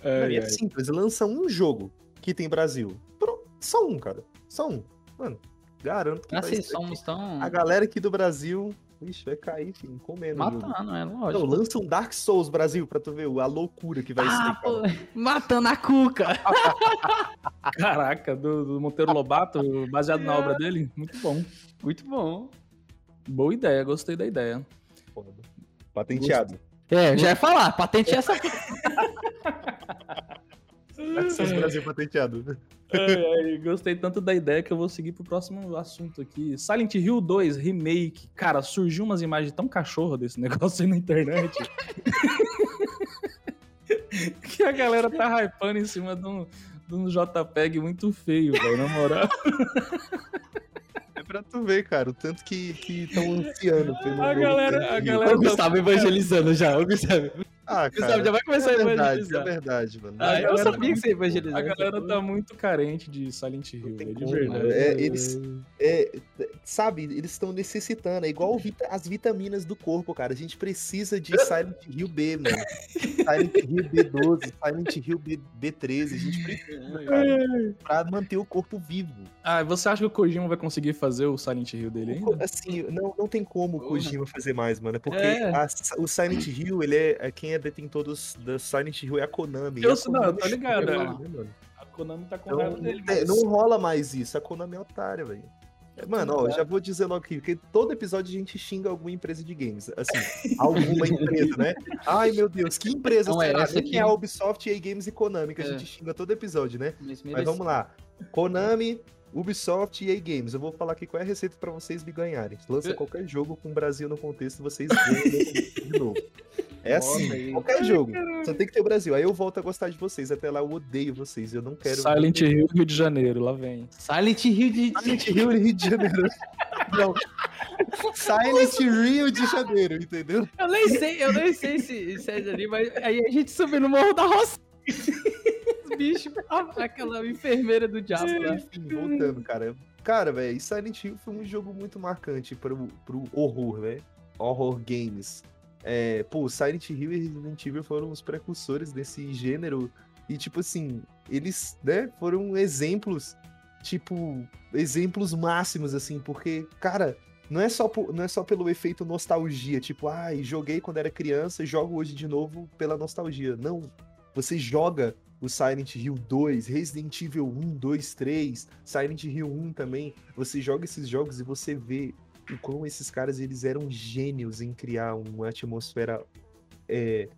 Não, e é simples, lança um jogo que tem Brasil. Pronto, só um, cara. Só um. Mano, garanto que vai Assim, ser somos tão A galera aqui do Brasil, ixi, vai cair, filho, comendo. matando, é Não, lógico. lança um Dark Souls Brasil pra tu ver a loucura que vai Ah, ser, matando a cuca. Caraca, do, do Monteiro Lobato, baseado na obra dele. Muito bom. Muito bom. Boa ideia, gostei da ideia. Patenteado. É, já ia falar, patente essa. Souls Brasil patenteado. Ai, ai, gostei tanto da ideia que eu vou seguir pro próximo assunto aqui. Silent Hill 2 Remake. Cara, surgiu umas imagens tão cachorro desse negócio aí na internet. que a galera tá hypando em cima de um, de um JPEG muito feio, velho, na moral. É pra tu ver, cara, o tanto que estão ansiando pelo A galera- a galera- o Gustavo evangelizando já, o Gustavo. Ah, Gustavo cara, já vai começar a é verdade, evangelizar. é verdade, mano. Ah, eu galera sabia tá que você ia evangelizar. A galera tá muito carente de Silent Hill, velho, de verdade. É, eles- É, sabe, eles estão necessitando, é igual vita- as vitaminas do corpo, cara. A gente precisa de Silent Hill B, mano. Silent Hill B12, Silent Hill B, B13. A gente precisa, cara, pra manter o corpo vivo. Ah, você acha que o Kojima vai conseguir fazer o Silent Hill dele ainda? Assim, não, não tem como o. Kojima fazer mais, mano. Porque É. a- o Silent Hill, ele é, é quem é detentor dos, da Silent Hill é a Konami. Eu e a não, Konami eu tô ligado, é. né, mano? A Konami tá com Então, raiva dele. é, mas- não rola mais isso. A Konami é otária, velho. Mano, ó, já vou dizer logo aqui, porque todo episódio a gente xinga alguma empresa de games. Assim, alguma empresa, né? Ai, meu Deus, que empresa Não, é será? essa Nem aqui. é a Ubisoft, EA Games e Konami, que a É. gente xinga todo episódio, né? Mas, Mas vamos lá. Konami, Ubisoft e EA Games. Eu vou falar aqui qual é a receita pra vocês me ganharem. Lança qualquer jogo com o Brasil no contexto, vocês ganham de novo. É Nossa, assim, aí. qualquer jogo. Só tem que ter o Brasil. Aí eu volto a gostar de vocês. Até lá eu odeio vocês. Eu não quero. Silent Hill, Rio de Janeiro, lá vem. Silent Hill de. Silent Hill Rio de Janeiro. Não. Silent Rio de Janeiro, entendeu? Eu nem sei, eu nem sei se, se é ali, mas aí a gente subiu no Morro da Roça. A- aquela enfermeira do diabo. Enfim, voltando, cara. Cara, velho, Silent Hill foi um jogo muito marcante pro, pro horror, velho. Horror games. É, pô, Silent Hill e Resident Evil foram os precursores desse gênero. E, tipo assim, eles, né, foram exemplos, tipo, exemplos máximos, assim, porque, cara, não é só, po- não é só pelo efeito nostalgia, tipo, ai, joguei quando era criança e jogo hoje de novo pela nostalgia. Não. Você joga o Silent Hill 2, Resident Evil 1, 2, 3, Silent Hill 1 também. Você joga esses jogos e você vê o quão esses caras eles eram gênios em criar uma atmosfera é,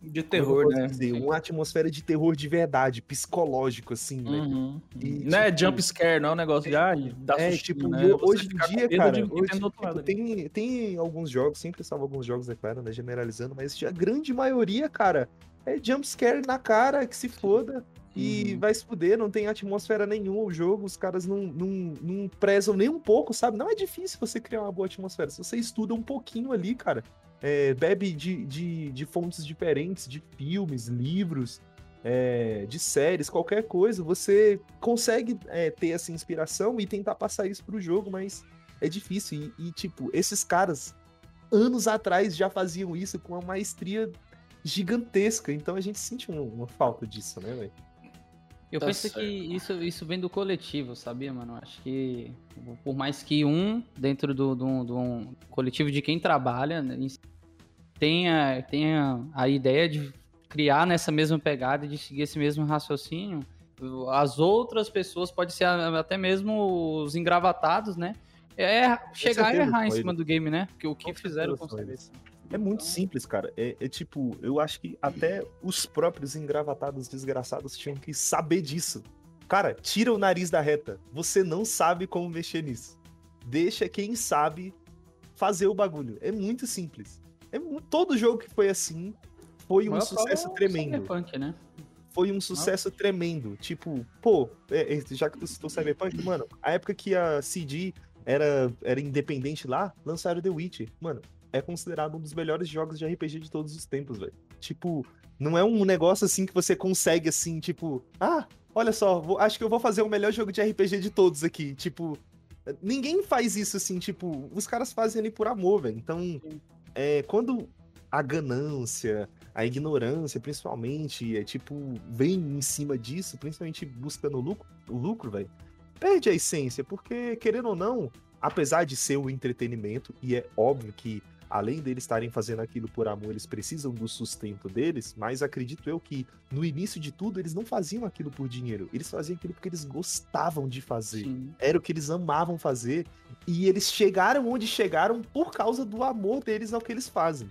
De terror, né? dizer, uma atmosfera de terror de verdade, psicológico assim, né? Uhum. E, não é tipo, jump scare, não é um negócio de, ai, dá É, sustinho, tipo, né? hoje em dia, cara, de hoje, tipo, tem, tem alguns jogos, sempre salvo alguns jogos, é claro, né, generalizando, mas a grande maioria, cara, é jumpscare na cara, que se foda, e Uhum. vai se fuder, não tem atmosfera nenhuma o jogo, os caras não, não, não prezam nem um pouco, sabe? Não é difícil você criar uma boa atmosfera, se você estuda um pouquinho ali, cara, é, bebe de, de, de fontes diferentes, de filmes, livros, é, de séries, qualquer coisa, você consegue é, ter essa inspiração e tentar passar isso pro jogo, mas é difícil. E, e, tipo, esses caras, anos atrás, já faziam isso com uma maestria gigantesca. Então a gente sente uma, uma falta disso, né, velho? Eu Tá penso certo. que isso, isso vem do coletivo, sabia, mano? Acho que por mais que um, dentro do, do, do um coletivo de quem trabalha, né, tenha, tenha a ideia de criar nessa mesma pegada, de seguir esse mesmo raciocínio, as outras pessoas, pode ser até mesmo os engravatados, né? É chegar e errar em cima do game, né? Porque o que Com fizeram com certeza. É muito Então- simples, cara. É, é tipo, eu acho que até os próprios engravatados desgraçados tinham que saber disso. Cara, tira o nariz da reta. Você não sabe como mexer nisso. Deixa quem sabe fazer o bagulho. É muito simples. É todo jogo que foi assim foi um sucesso tremendo. Cyberpunk, né? Foi um sucesso tremendo. Tipo, pô, é, é, já que tu citou Cyberpunk, mano, a época que a CD era, era independente lá, lançaram The Witcher. Mano, é considerado um dos melhores jogos de RPG de todos os tempos, velho. Tipo, não é um negócio assim que você consegue assim, tipo, ah, olha só, vou- acho que eu vou fazer o melhor jogo de RPG de todos aqui. Tipo, ninguém faz isso assim, tipo, os caras fazem ali por amor, velho. Então, é, quando a ganância, a ignorância, principalmente, é tipo, vem em cima disso, principalmente buscando o lucro, o lucro, velho, perde a essência, porque, querendo ou não, apesar de ser um entretenimento, e é óbvio que, além deles estarem fazendo aquilo por amor, eles precisam do sustento deles, mas acredito eu que, no início de tudo, eles não faziam aquilo por dinheiro, eles faziam aquilo porque eles gostavam de fazer Sim. era o que eles amavam fazer e eles chegaram onde chegaram por causa do amor deles ao que eles fazem.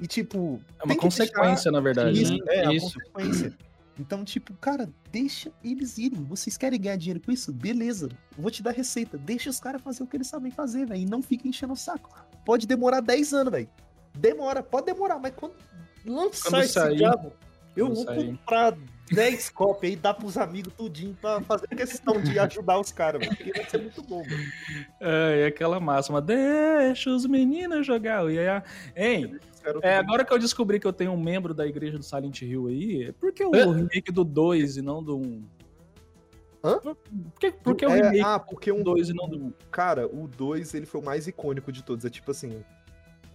E tipo, É uma consequência, na verdade. isso, né? é, a isso. consequência. Então, tipo, cara, deixa eles irem. Vocês querem ganhar dinheiro com isso? Beleza. Vou te dar receita. Deixa os caras fazer o que eles sabem fazer, velho. E não fica enchendo o saco. Pode demorar 10 anos, velho. Demora, pode demorar, mas quando lançar Quando esse sair, diabo, eu vou sair. comprar 10 cópias e dar pros amigos tudinho pra fazer questão de ajudar os caras, velho. Porque vai ser muito bom, velho. É, e aquela máxima, deixa os meninos jogar. E aí, hein, é, agora que eu descobri que eu tenho um membro da igreja do Silent Hill aí, é por que o Hã? remake do 2 e não do 1? Hã? Por que, por que o É, remake ah, porque um do 2 e não do 1? Cara, o 2 ele foi o mais icônico de todos. É tipo assim.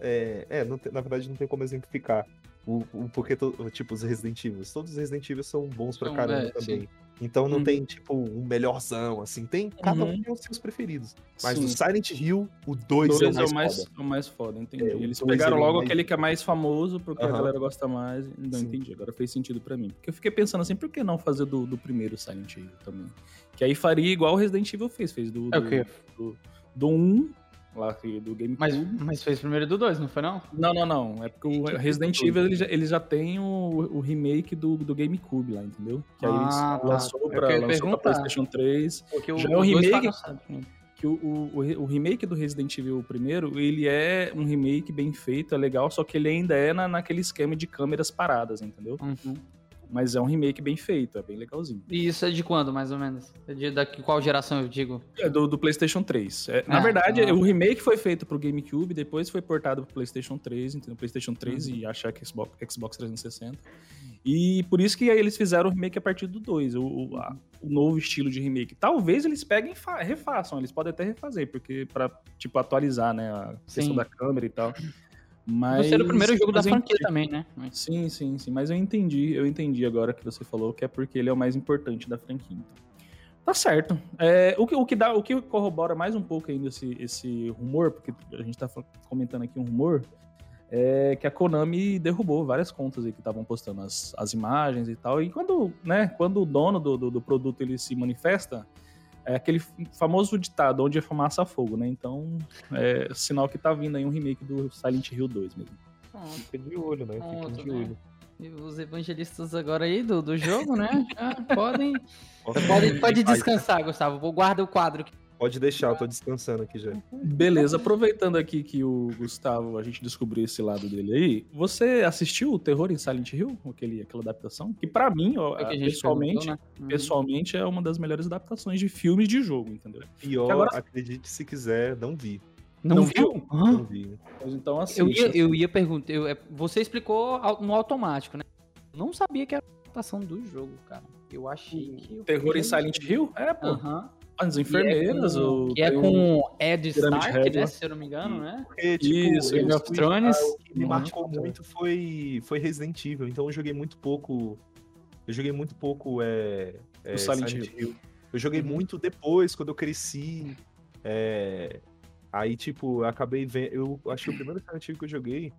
É, é não tem- na verdade não tem como exemplificar. O, o, porque, to- tipo, os Resident Evil. Todos os Resident Evil são bons pra São, caramba é, também. Então não Uhum. tem, tipo, um melhorzão, assim. Tem, cada um Uhum. tem os seus preferidos. Mas Sim. do Silent Hill, o 2 Dois é é o mais, o mais, foda. o mais foda, entendi. É, o Eles pegaram é o logo mais- aquele que é mais famoso, porque a Aham. galera gosta mais. Não Sim. entendi, agora fez sentido pra mim. Porque eu fiquei pensando assim, por que não fazer do, do primeiro Silent Hill também? Que aí faria igual o Resident Evil fez, fez do, É do, o quê? do, do 1, lá do GameCube. Mas, mas fez primeiro do 2, não foi não? Não, não, não. É porque o Resident. Evil ele já, ele já tem o, o remake do, do GameCube lá, entendeu? Que aí eles Ah, tá. lançou Eu pra, lançou pra. PlayStation 3. Porque Já é o dois remake. tá né? Que o, o, o remake do Resident Evil primeiro, ele é um remake bem feito, é legal, só que ele ainda é na, naquele esquema de câmeras paradas, entendeu? Uhum. Mas é um remake bem feito, é bem legalzinho. E isso é de quando, mais ou menos? É de da, qual geração eu digo? É do, do PlayStation 3. É, na Ah, verdade, ah. o remake foi feito pro GameCube, depois foi portado pro PlayStation 3, entendeu? PlayStation 3 Uhum. e achar que Xbox, Xbox 360. E por isso que eles fizeram o remake a partir do 2, o, o, a- o novo estilo de remake. Talvez eles peguem e fa- refaçam, eles podem até refazer, porque pra, tipo, atualizar, né, a questão Sim. da câmera e tal. Mas... Você era o primeiro jogo da franquia também, né? Mas- Sim, sim, sim. Mas eu entendi, eu entendi agora que você falou que é porque ele é o mais importante da franquia. então. Tá certo. É, o, que, o, que dá, o que corrobora mais um pouco ainda esse, esse rumor, porque a gente tá comentando aqui um rumor, é que a Konami derrubou várias contas aí que estavam postando as, as imagens e tal. E quando, né, quando o dono do, do, do produto ele se manifesta, é aquele famoso ditado, onde é fumaça, fogo, né? Então, é sinal que tá vindo aí um remake do Silent Hill 2 mesmo. Fica de olho, né? Fica de né? olho. E os evangelistas agora aí do, do jogo, né? Já podem. Pode, Pode, pode descansar, Gustavo. Vou guardar o quadro. aqui. Pode deixar, eu tô descansando aqui já. Beleza, aproveitando aqui que o Gustavo, a gente descobriu esse lado dele aí, você assistiu o Terror em Silent Hill, aquele, aquela adaptação? Que pra mim, o que a gente pessoalmente, né? Uhum. pessoalmente é uma das melhores adaptações de filmes de jogo, entendeu? Pior, agora- acredite se quiser, não vi. Não, Não viu? viu? Não vi. Mas então assiste. Eu ia, eu ia perguntar. eu- é, você explicou no automático, né? Eu não sabia que era a adaptação do jogo, cara. Eu achei que. eu Terror em Silent Hill? É, pô. Aham. As Que é enfermeiras, com- o... Que é com Ed Stark, né? Se eu não me engano, né? Porque, tipo, Isso, Game of Thrones. ah, O que me Uhum. marcou muito foi, foi Resident Evil. Então eu joguei muito pouco. Eu joguei muito pouco é, é, O Silent Hill. Eu joguei Uhum. muito depois, quando eu cresci. é, Aí, tipo, eu acabei vendo. Eu acho que o primeiro Silent Hill que eu joguei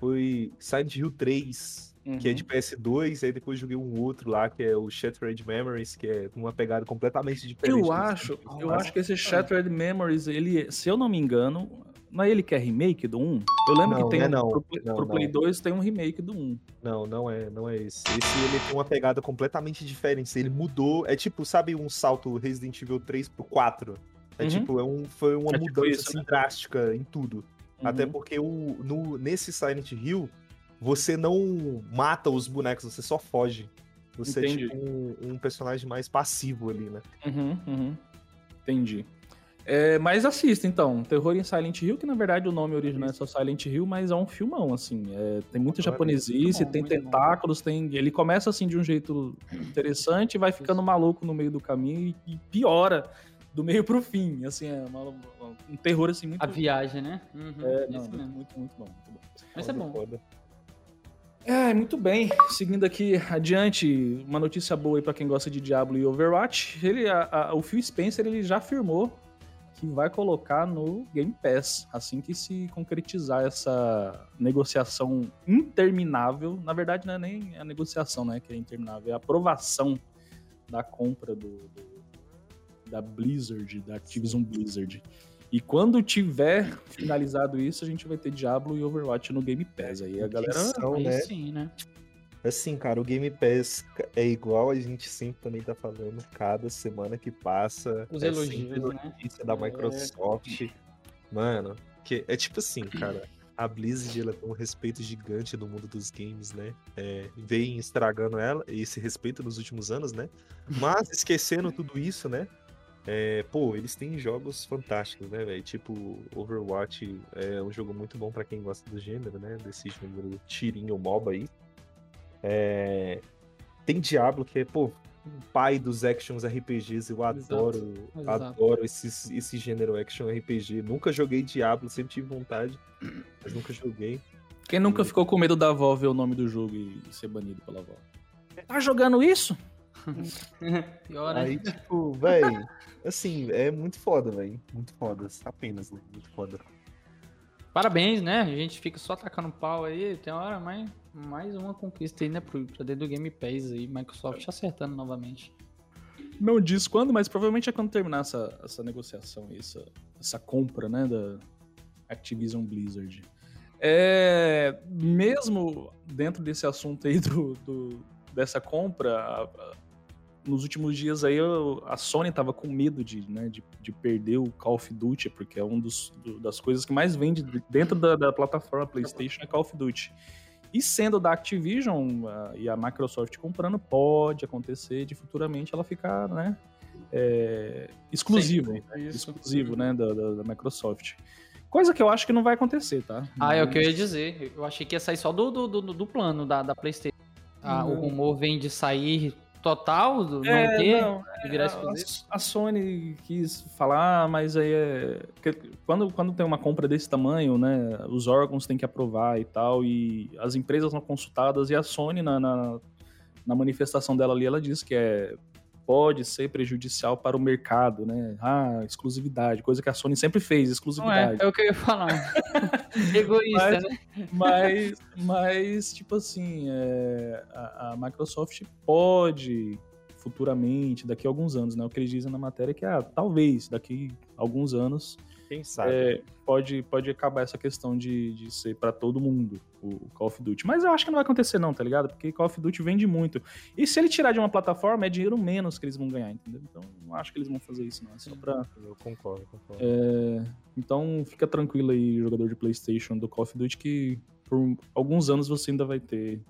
foi Silent Hill 3, que é Uhum. de PS2. Aí depois joguei um outro lá, que é o Shattered Memories, que é uma pegada completamente diferente. Eu acho, eu acho que esse Shattered Memories, ele, se eu não me engano, não é ele que é remake do 1? Eu lembro Não, que tem é um, não. pro, Play- Não, pro não. Play 2 tem um remake do 1. Não, não é, não é esse. Esse ele tem uma pegada completamente diferente. Ele mudou. É tipo, sabe um salto Resident Evil 3 pro 4? É Uhum. tipo, é um, foi uma É tipo mudança isso, assim, né? drástica em tudo. Até Uhum. porque o, no, nesse Silent Hill, você não mata os bonecos, você só foge. Você Entendi. é tipo um, um personagem mais passivo ali, né? Uhum, uhum. Entendi. É, mas assista, então. Terror em Silent Hill, que na verdade o nome original é só Silent Hill, mas é um filmão, assim. É, tem muita Olha, japonesice, muito bom, tem muito bom. tentáculos, tem. Ele começa assim de um jeito interessante, vai ficando maluco no meio do caminho e, e piora do meio pro fim. Assim, é uma- um terror assim muito. A viagem, né? Uhum, É, isso não, mesmo. muito, muito bom. Muito bom. Mas é bom. foda. É, muito bem. Seguindo aqui adiante, uma notícia boa aí pra quem gosta de Diablo e Overwatch. Ele, a- a- o Phil Spencer ele já afirmou que vai colocar no Game Pass assim que se concretizar essa negociação interminável. Na verdade, não é nem a negociação, né, que é interminável, é a aprovação da compra do, do- da Blizzard, da Activision Blizzard. E quando tiver finalizado isso, a gente vai ter Diablo e Overwatch no Game Pass. Aí a galera Aí né? sim, né? Assim, cara, o Game Pass é igual a gente sempre também tá falando, cada semana que passa. Os é elogios, né? notícia da É. Microsoft. Mano, que é tipo assim, cara. A Blizzard ela tem um respeito gigante no mundo dos games, né? É, vem estragando ela, esse respeito nos últimos anos, né? Mas esquecendo tudo isso, né? É, pô, eles têm jogos fantásticos, né, velho? Tipo, Overwatch é um jogo muito bom pra quem gosta do gênero, né? Desse gênero tirinho MOBA aí. É, Tem Diablo, que é, pô, o pai dos actions RPGs. Eu adoro, exato. adoro esse, esse gênero action RPG. Nunca joguei Diablo, sempre tive vontade, mas nunca joguei. Quem nunca ficou com medo da avó ver o nome do jogo e ser banido pela avó? Tá jogando isso? Pior, né? Aí, tipo, véi, assim, é muito foda, véi. Muito foda. Apenas, né? Muito foda. Parabéns, né? A gente fica só atacando pau aí, tem hora, mas mais uma conquista aí, né, pro, pra dentro do Game Pass aí, Microsoft acertando novamente. Não diz quando, mas provavelmente é quando terminar essa, essa negociação, essa, essa compra, né, da Activision Blizzard. É, mesmo dentro desse assunto aí do, do dessa compra, a- nos últimos dias aí eu- a Sony tava com medo de, né, de, de perder o Call of Duty, porque é uma das coisas que mais vende dentro da, da plataforma PlayStation é Call of Duty. E sendo da Activision a- e a Microsoft comprando, pode acontecer de futuramente ela ficar, né, é, exclusivo, Isso. exclusivo, né, da, da- da Microsoft. Coisa que eu acho que não vai acontecer, tá? Ah, é o que eu ia dizer. Eu achei que ia sair só do, do, do, do plano da, da PlayStation. Ah, O Não. rumor vem de sair total, do, não É, ter, não, virar a, a Sony quis falar, mas aí é. que- Quando, quando tem uma compra desse tamanho, né? Os órgãos têm que aprovar e tal, e as empresas são consultadas, e a Sony, na, na, na manifestação dela ali, ela diz que é. Pode ser prejudicial para o mercado, né? Ah, exclusividade, coisa que a Sony sempre fez, Não é, exclusividade. é o que eu ia falar. Egoísta, Mas- né? Mas, mas tipo assim, é, a, a Microsoft pode futuramente, daqui a alguns anos, né? O que eles dizem na matéria é que, ah, talvez, daqui a alguns anos, Quem sabe? é, pode, pode acabar essa questão de, de ser pra todo mundo o Call of Duty. Mas eu acho que não vai acontecer não, tá ligado? Porque Call of Duty vende muito. E se ele tirar de uma plataforma, é dinheiro menos que eles vão ganhar, entendeu? Então, não acho que eles vão fazer isso, não. É só pra... Eu concordo, concordo. É, então fica tranquilo aí, jogador de PlayStation do Call of Duty, que por alguns anos você ainda vai ter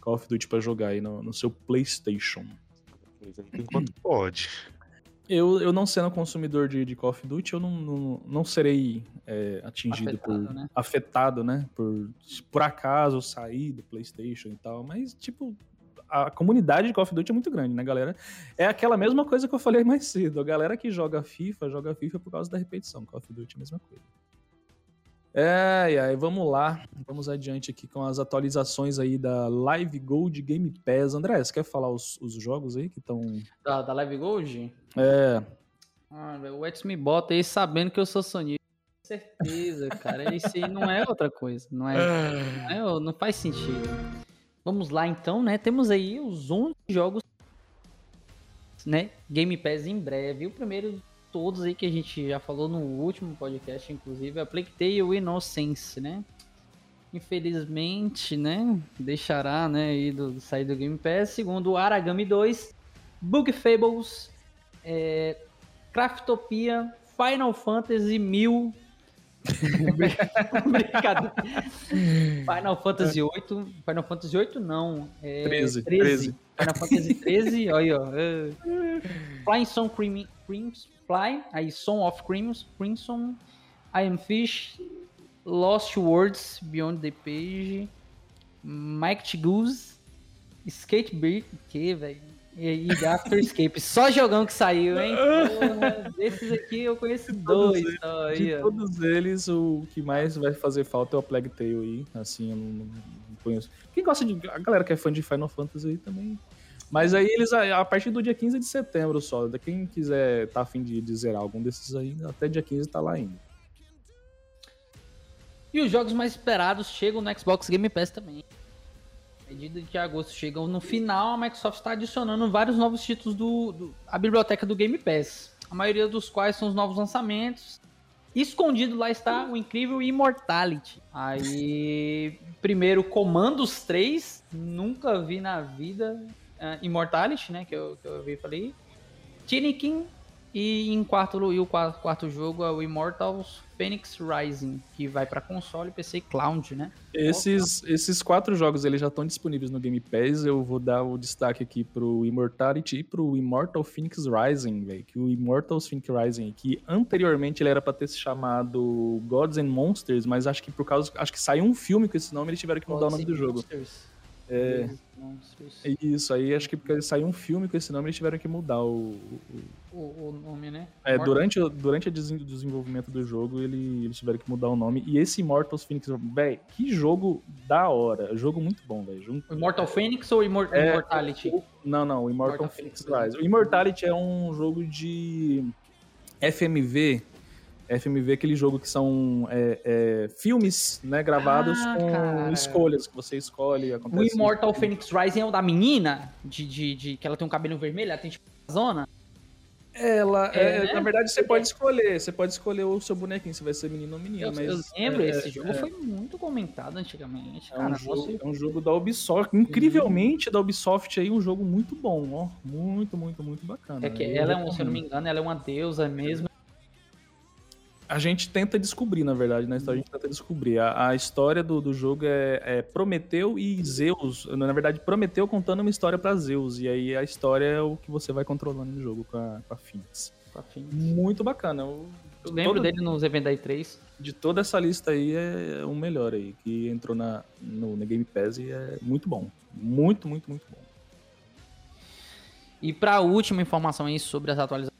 Call of Duty pra jogar aí no, no seu PlayStation. Enquanto pode. Eu, eu não sendo consumidor de, de Call of Duty, eu não, não, não serei é, atingido Afetado, por. né? Afetado, né? Por, por acaso sair do PlayStation e tal. Mas, tipo, a comunidade de Call of Duty é muito grande, né, galera? É aquela mesma coisa que eu falei mais cedo. A galera que joga FIFA, joga FIFA por causa da repetição. Call of Duty é a mesma coisa. É, e aí, vamos lá. Vamos adiante aqui com as atualizações aí da Live Gold Game Pass. André, você quer falar os, os jogos aí que estão. Da, da Live Gold? É, Ah, o Edson me bota aí sabendo que eu sou sonista. Certeza, cara. Isso aí não é outra coisa. Não é, não, é- não faz sentido. Vamos lá então, né? Temos aí os 11 jogos, né? Game Pass em breve. O primeiro todos aí que a gente já falou no último podcast, inclusive, é a Plague Tale Innocence, né? Infelizmente, né? Deixará, né? Aí do, sair do Game Pass. Segundo Aragami 2, Bug Fables, é, Craftopia, Final Fantasy 1000. Brincadeira. Final Fantasy 8. Final Fantasy 8 não. É 13, 13. Final Fantasy 13, olha aí, ó. É. Flying Song Cream, Creams, Fly, aí Song of Creams, Crimson, I Am Fish, Lost Words, Beyond the Page, Mighty Goose, Skate Beat, que, velho? E, e After Escape. Só jogão que saiu, hein? Porra, desses aqui eu conheço dois. só aí, De ó. todos eles, o que mais vai fazer falta é o Plague Tale aí. Assim, eu não, não- não conheço. Quem gosta de. A galera que é fã de Final Fantasy aí também. Mas aí eles, a partir do dia 15 de setembro só. Quem quiser tá afim de, de zerar algum desses aí, até dia 15 tá lá ainda. E os jogos mais esperados chegam no Xbox Game Pass também. A medida de agosto chegam no final, a Microsoft está adicionando vários novos títulos do, do a biblioteca do Game Pass. A maioria dos quais são os novos lançamentos. Escondido lá está o incrível Immortality. Aí, primeiro, Commandos 3. Nunca vi na vida. Ah, Immortality, né? Que eu, que eu vi e falei. Tinikin. E em quarto, e o quarto, quarto jogo é o Immortals Phoenix Rising, que vai para console, PC e cloud, né? Esses, esses quatro jogos eles já estão disponíveis no Game Pass. Eu vou dar o destaque aqui pro Immortality e pro Immortal Phoenix Rising, velho. Que o Immortal Phoenix Rising, que anteriormente ele era pra ter se chamado Gods and Monsters, mas acho que por causa. Acho que saiu um filme com esse nome, eles tiveram que mudar o nome do jogo. É, Monstros. Isso, aí acho que porque saiu um filme com esse nome, eles tiveram que mudar o. o- O, nome, né? É, durante, o- durante o desen- desenvolvimento do jogo, ele- eles tiveram que mudar o nome. E esse Immortals Phoenix, véi, que jogo da hora. Jogo muito bom, velho. Immortal Phoenix ou Immor- É, Immortality? Não, não, Immortal, Immortal Phoenix Phoenix Rise. O Immortality é um jogo de FMV. FMV é aquele jogo que são é, é, filmes, né, gravados Ah, com cara. escolhas que você escolhe. O Immortal Phoenix Rising é o da menina? De, de, de- que ela tem um cabelo vermelho, ela tem tipo uma zona? Ela, É, é, né? na verdade, você pode escolher. Você pode escolher o seu bonequinho, se vai ser menino ou menina. Eu, mas eu lembro, é, esse jogo é, foi muito comentado antigamente, É cara. um, jogo, é um jogo da Ubisoft. Incrivelmente, da Ubisoft aí, um jogo muito bom, ó. Muito, muito, muito bacana. é que Eu ela é um, se eu não me engano, ela é uma deusa mesmo. A gente tenta descobrir, na verdade, na história a gente tenta descobrir. A, a história do, do jogo é, é Prometeu e Zeus. Na verdade, Prometeu contando uma história pra Zeus. E aí a história é o que você vai controlando no jogo com a, com a Phoenix. Muito bacana. Eu, Eu lembro todo- dele nos eventos da E3. De toda essa lista aí, é o melhor aí, que entrou na, no, na Game Pass e é muito bom. Muito, muito, muito bom. E pra última informação aí sobre as atualizações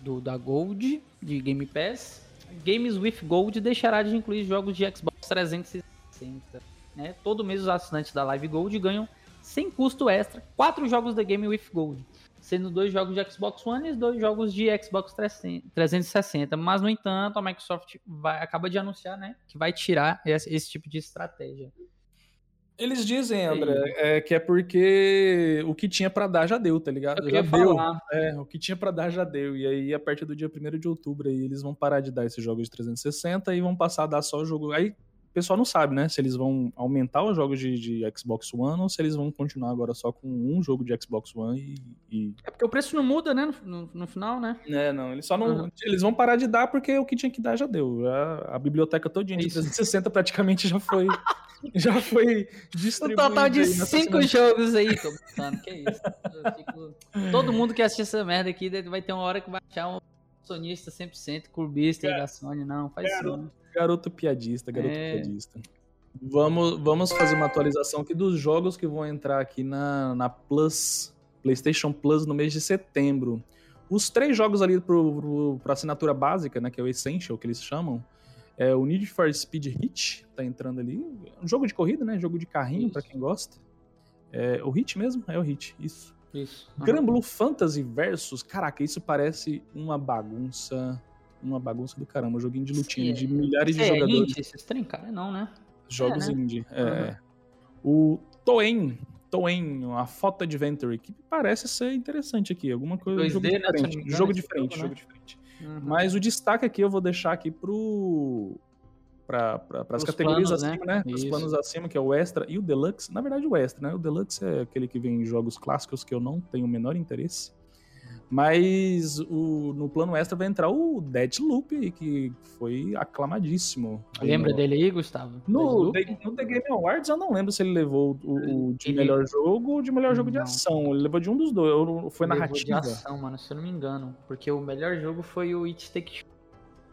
do, da Gold, de Game Pass, Games with Gold deixará de incluir jogos de Xbox 360. Né? Todo mês os assinantes da Live Gold ganham, sem custo extra, quatro jogos da Game with Gold, sendo dois jogos de Xbox One e dois jogos de Xbox 360. Mas, no entanto, a Microsoft vai, acaba de anunciar né, que vai tirar esse, esse tipo de estratégia. Eles dizem, André, é, que é porque o que tinha pra dar já deu, tá ligado? Já queria deu. falar. É, o que tinha pra dar já deu. E aí, a partir do dia 1 de outubro, aí, eles vão parar de dar esses jogos de 360 e vão passar a dar só o jogo. Aí pessoal não sabe, né? Se eles vão aumentar os jogos de, de Xbox One ou se eles vão continuar agora só com um jogo de Xbox One e. e... É porque o preço não muda, né? No, no, no final, né? É, não, eles só não. Uhum. Eles vão parar de dar porque o que tinha que dar já deu. Já, a biblioteca todinha de Isso. 360 praticamente já foi. já foi Um distribuída. total de cinco jogos aí, tô brincando, que isso. Fico- Todo mundo que assistir essa merda aqui vai ter uma hora que vai achar um sonista 100% clubista aí da Sony. Não, faz isso. Garoto piadista, garoto É. piadista. Vamos, vamos fazer uma atualização aqui dos jogos que vão entrar aqui na, na Plus, PlayStation Plus no mês de setembro. Os três jogos ali pra assinatura básica, né, que é o Essential, que eles chamam, é o Need for Speed Hit, tá entrando ali. Um jogo de corrida, né, jogo de carrinho, pra quem gosta. É o Hit mesmo? É o Hit, isso. Isso. Gran Blue Fantasy Versus, caraca, isso parece uma bagunça, uma bagunça do caramba, um joguinho de lutinha de milhares de É, jogadores, indie, esses trem, cara, não, né? jogos é, né? indie. É. Uhum. O Toen, Toen, a Photo Adventure, que parece ser interessante aqui, alguma coisa, 2D, jogo né, não diferente, engano, jogo diferente, jogo, jogo né? diferente. Uhum. Mas o destaque aqui eu vou deixar aqui pro para as Os categorias planos, né? acima, né? Os Isso. planos acima, que é o Extra e o Deluxe. Na verdade, o Extra, né? O Deluxe é aquele que vem em jogos clássicos que eu não tenho o menor interesse. Mas o, no plano Extra vai entrar o Deadloop, aí, que foi aclamadíssimo. Lembra no, dele aí, Gustavo? No? The, no The Game Awards eu não lembro se ele levou o, o de Ele- melhor jogo ou de melhor jogo de Não. ação. Ele levou de um dos dois. ou Foi Levou narrativa. de ação, mano, se eu não me engano. Porque o melhor jogo foi o It Take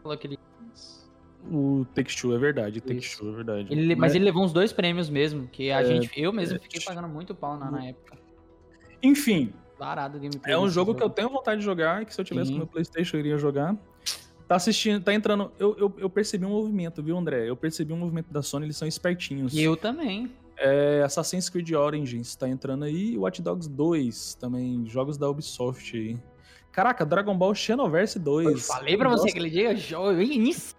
Two. Aquele... O Take Two, é verdade. Take Isso. Two, é verdade. Ele, mas ele levou uns dois prêmios mesmo, que a É, gente, eu mesmo é. fiquei pagando muito pau na, na época. Enfim, Parado gameplay. É um jogo que eu tenho vontade de jogar e que se eu tivesse Sim. no meu Playstation eu iria jogar. Tá assistindo, tá entrando. Eu, eu, eu percebi um movimento, viu, André? Eu percebi um movimento da Sony, eles são espertinhos. E eu também. É, Assassin's Creed Origins tá entrando aí, Watch Dogs 2 também, jogos da Ubisoft aí. Caraca, Dragon Ball Xenoverse 2. Eu falei pra você aquele dia. Inicia.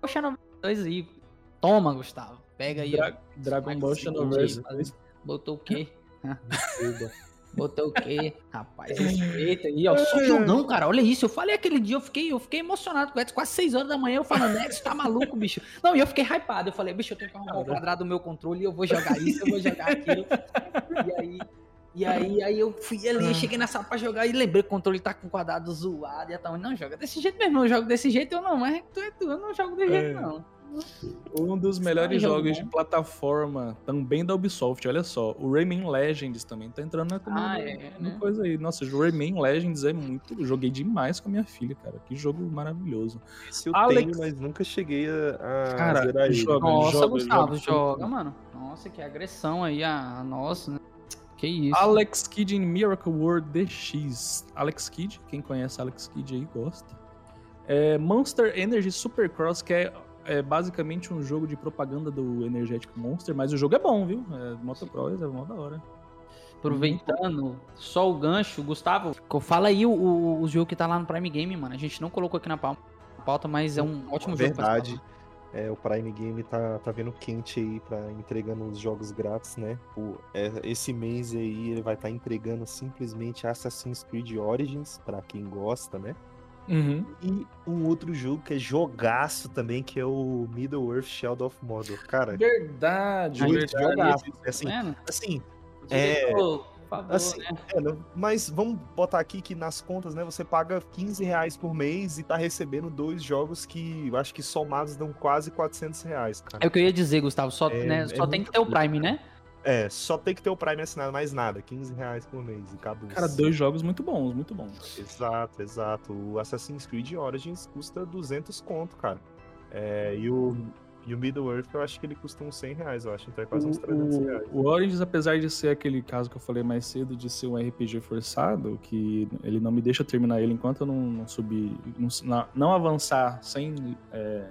Poxa, não. Dois aí. Toma, Gustavo. Pega aí. ó. Dra- Dragon Ball Xenoverse aí, 2. Botou o quê? Botou o quê? Rapaz, respeita aí, ó. Só jogão, cara. Olha isso. Eu falei aquele dia, eu fiquei, eu fiquei emocionado com o. Quase 6 horas da manhã eu falando, Edson, tá maluco, bicho. Não, e eu fiquei hypado. Eu falei, bicho, eu tenho que arrumar o quadrado do meu controle e eu vou jogar isso, eu vou jogar aquilo. E aí. E aí, aí eu fui ali, cheguei na sala pra jogar e lembrei que o controle tá com o quadrado zoado e tal. Não, joga desse jeito mesmo, eu jogo desse jeito, eu não, mas tu é tu, eu não jogo desse É. jeito, não. Um dos melhores jogo jogos de plataforma, também da Ubisoft, olha só. O Rayman Legends também tá entrando na, Ah, é, no né? coisa aí. Nossa, o Rayman Legends é muito. eu Joguei demais com a minha filha, cara. Que jogo maravilhoso. Esse eu Alex- tenho, mas nunca cheguei a, a Cara, zerar ele. joga. Nossa, joga, Gustavo, joga. joga, mano. Nossa, que agressão aí a, a nossa, né? Que isso. Alex Kidd em Miracle World DX. Alex Kidd, quem conhece Alex Kidd aí gosta. É Monster Energy Supercross, que é, é basicamente um jogo de propaganda do energético Monster, mas o jogo é bom, viu? É motocross, é mó da hora. Aproveitando só o gancho, Gustavo, fala aí o, o, o jogo que tá lá no Prime Game, mano. A gente não colocou aqui na pauta, mas é um ótimo jogo. pra Verdade. É, o Prime Game tá, tá vendo quente aí para entregando os jogos grátis, né? O, é, esse mês aí ele vai estar tá entregando simplesmente Assassin's Creed Origins para quem gosta, né? Uhum. E um outro jogo que é jogaço também, que é o Middle Earth Shadow of Mordor. Cara, Verdade, verdade. jogaço. Tá Assim, vendo? assim, É... É, Por favor, assim, né? é, mas vamos botar aqui que nas contas, né? Você paga 15 reais por mês e tá recebendo dois jogos que eu acho que somados dão quase 400 reais, cara. É o que eu ia dizer, Gustavo. Só, É- né, é só tem que ter o Prime, né? É, só tem que ter o Prime assinado, mais nada. 15 reais por mês e acabou. Cara, dois jogos muito bons, muito bons. Exato, exato. O Assassin's Creed Origins custa 200 conto, cara. É, e, o, e o Middle Earth eu acho que ele custa uns 100 reais, eu acho. Então é quase uns 300 reais. O, o Origins, apesar de ser aquele caso que eu falei mais cedo, de ser um RPG forçado, que ele não me deixa terminar ele enquanto eu não, não subir, não, não- não avançar sem, é,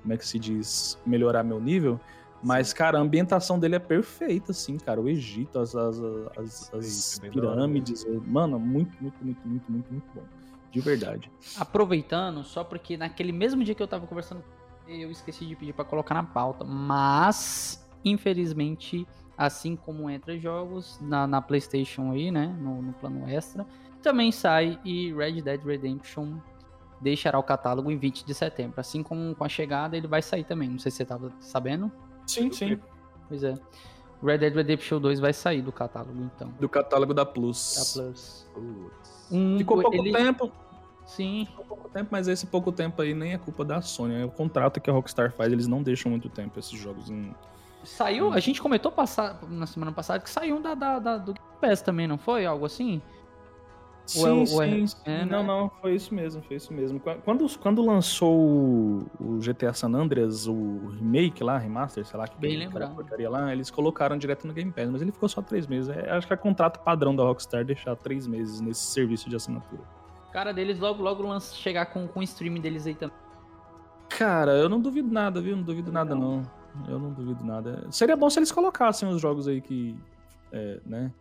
como é que se diz, melhorar meu nível. Mas, cara, a ambientação dele é perfeita, assim, cara. O Egito, as, as, as, as pirâmides, mano, muito, muito, muito, muito, muito, muito bom. De verdade. Aproveitando, só porque naquele mesmo dia que eu tava conversando eu esqueci de pedir pra colocar na pauta. Mas, infelizmente, assim como entra jogos na, na PlayStation aí, né? No, no plano extra, também sai e Red Dead Redemption deixará o catálogo em 20 de setembro. Assim como com a chegada, ele vai sair também. Não sei se você tava sabendo. Sim, sim. Pois é. Red Dead Redemption 2 vai sair do catálogo, então. Do catálogo da Plus. Da Plus. Putz. Um, Ficou pouco ele- tempo, Sim, Ficou pouco tempo, mas esse pouco tempo aí nem é culpa da Sony. É o contrato que a Rockstar faz, eles não deixam muito tempo esses jogos em. Saiu, a gente comentou passa- na semana passada que saiu um da, da, da- do Game Pass também, não foi? Algo assim? É- Sim, é- sim, é, não, né? não, foi isso mesmo, foi isso mesmo. Qu- Quando, quando lançou o, GTA San Andreas, o remake lá, remaster, sei lá, que Bem lembrado. porcaria lá, eles colocaram direto no Game Pass, mas ele ficou só três meses. É, acho que é contrato padrão da Rockstar deixar três meses nesse serviço de assinatura. Cara deles logo, logo lança, chegar com, com o streaming deles aí também. Cara, eu não duvido nada, viu? Não duvido nada, não. Eu não duvido nada. Seria bom se eles colocassem os jogos aí que. É, né?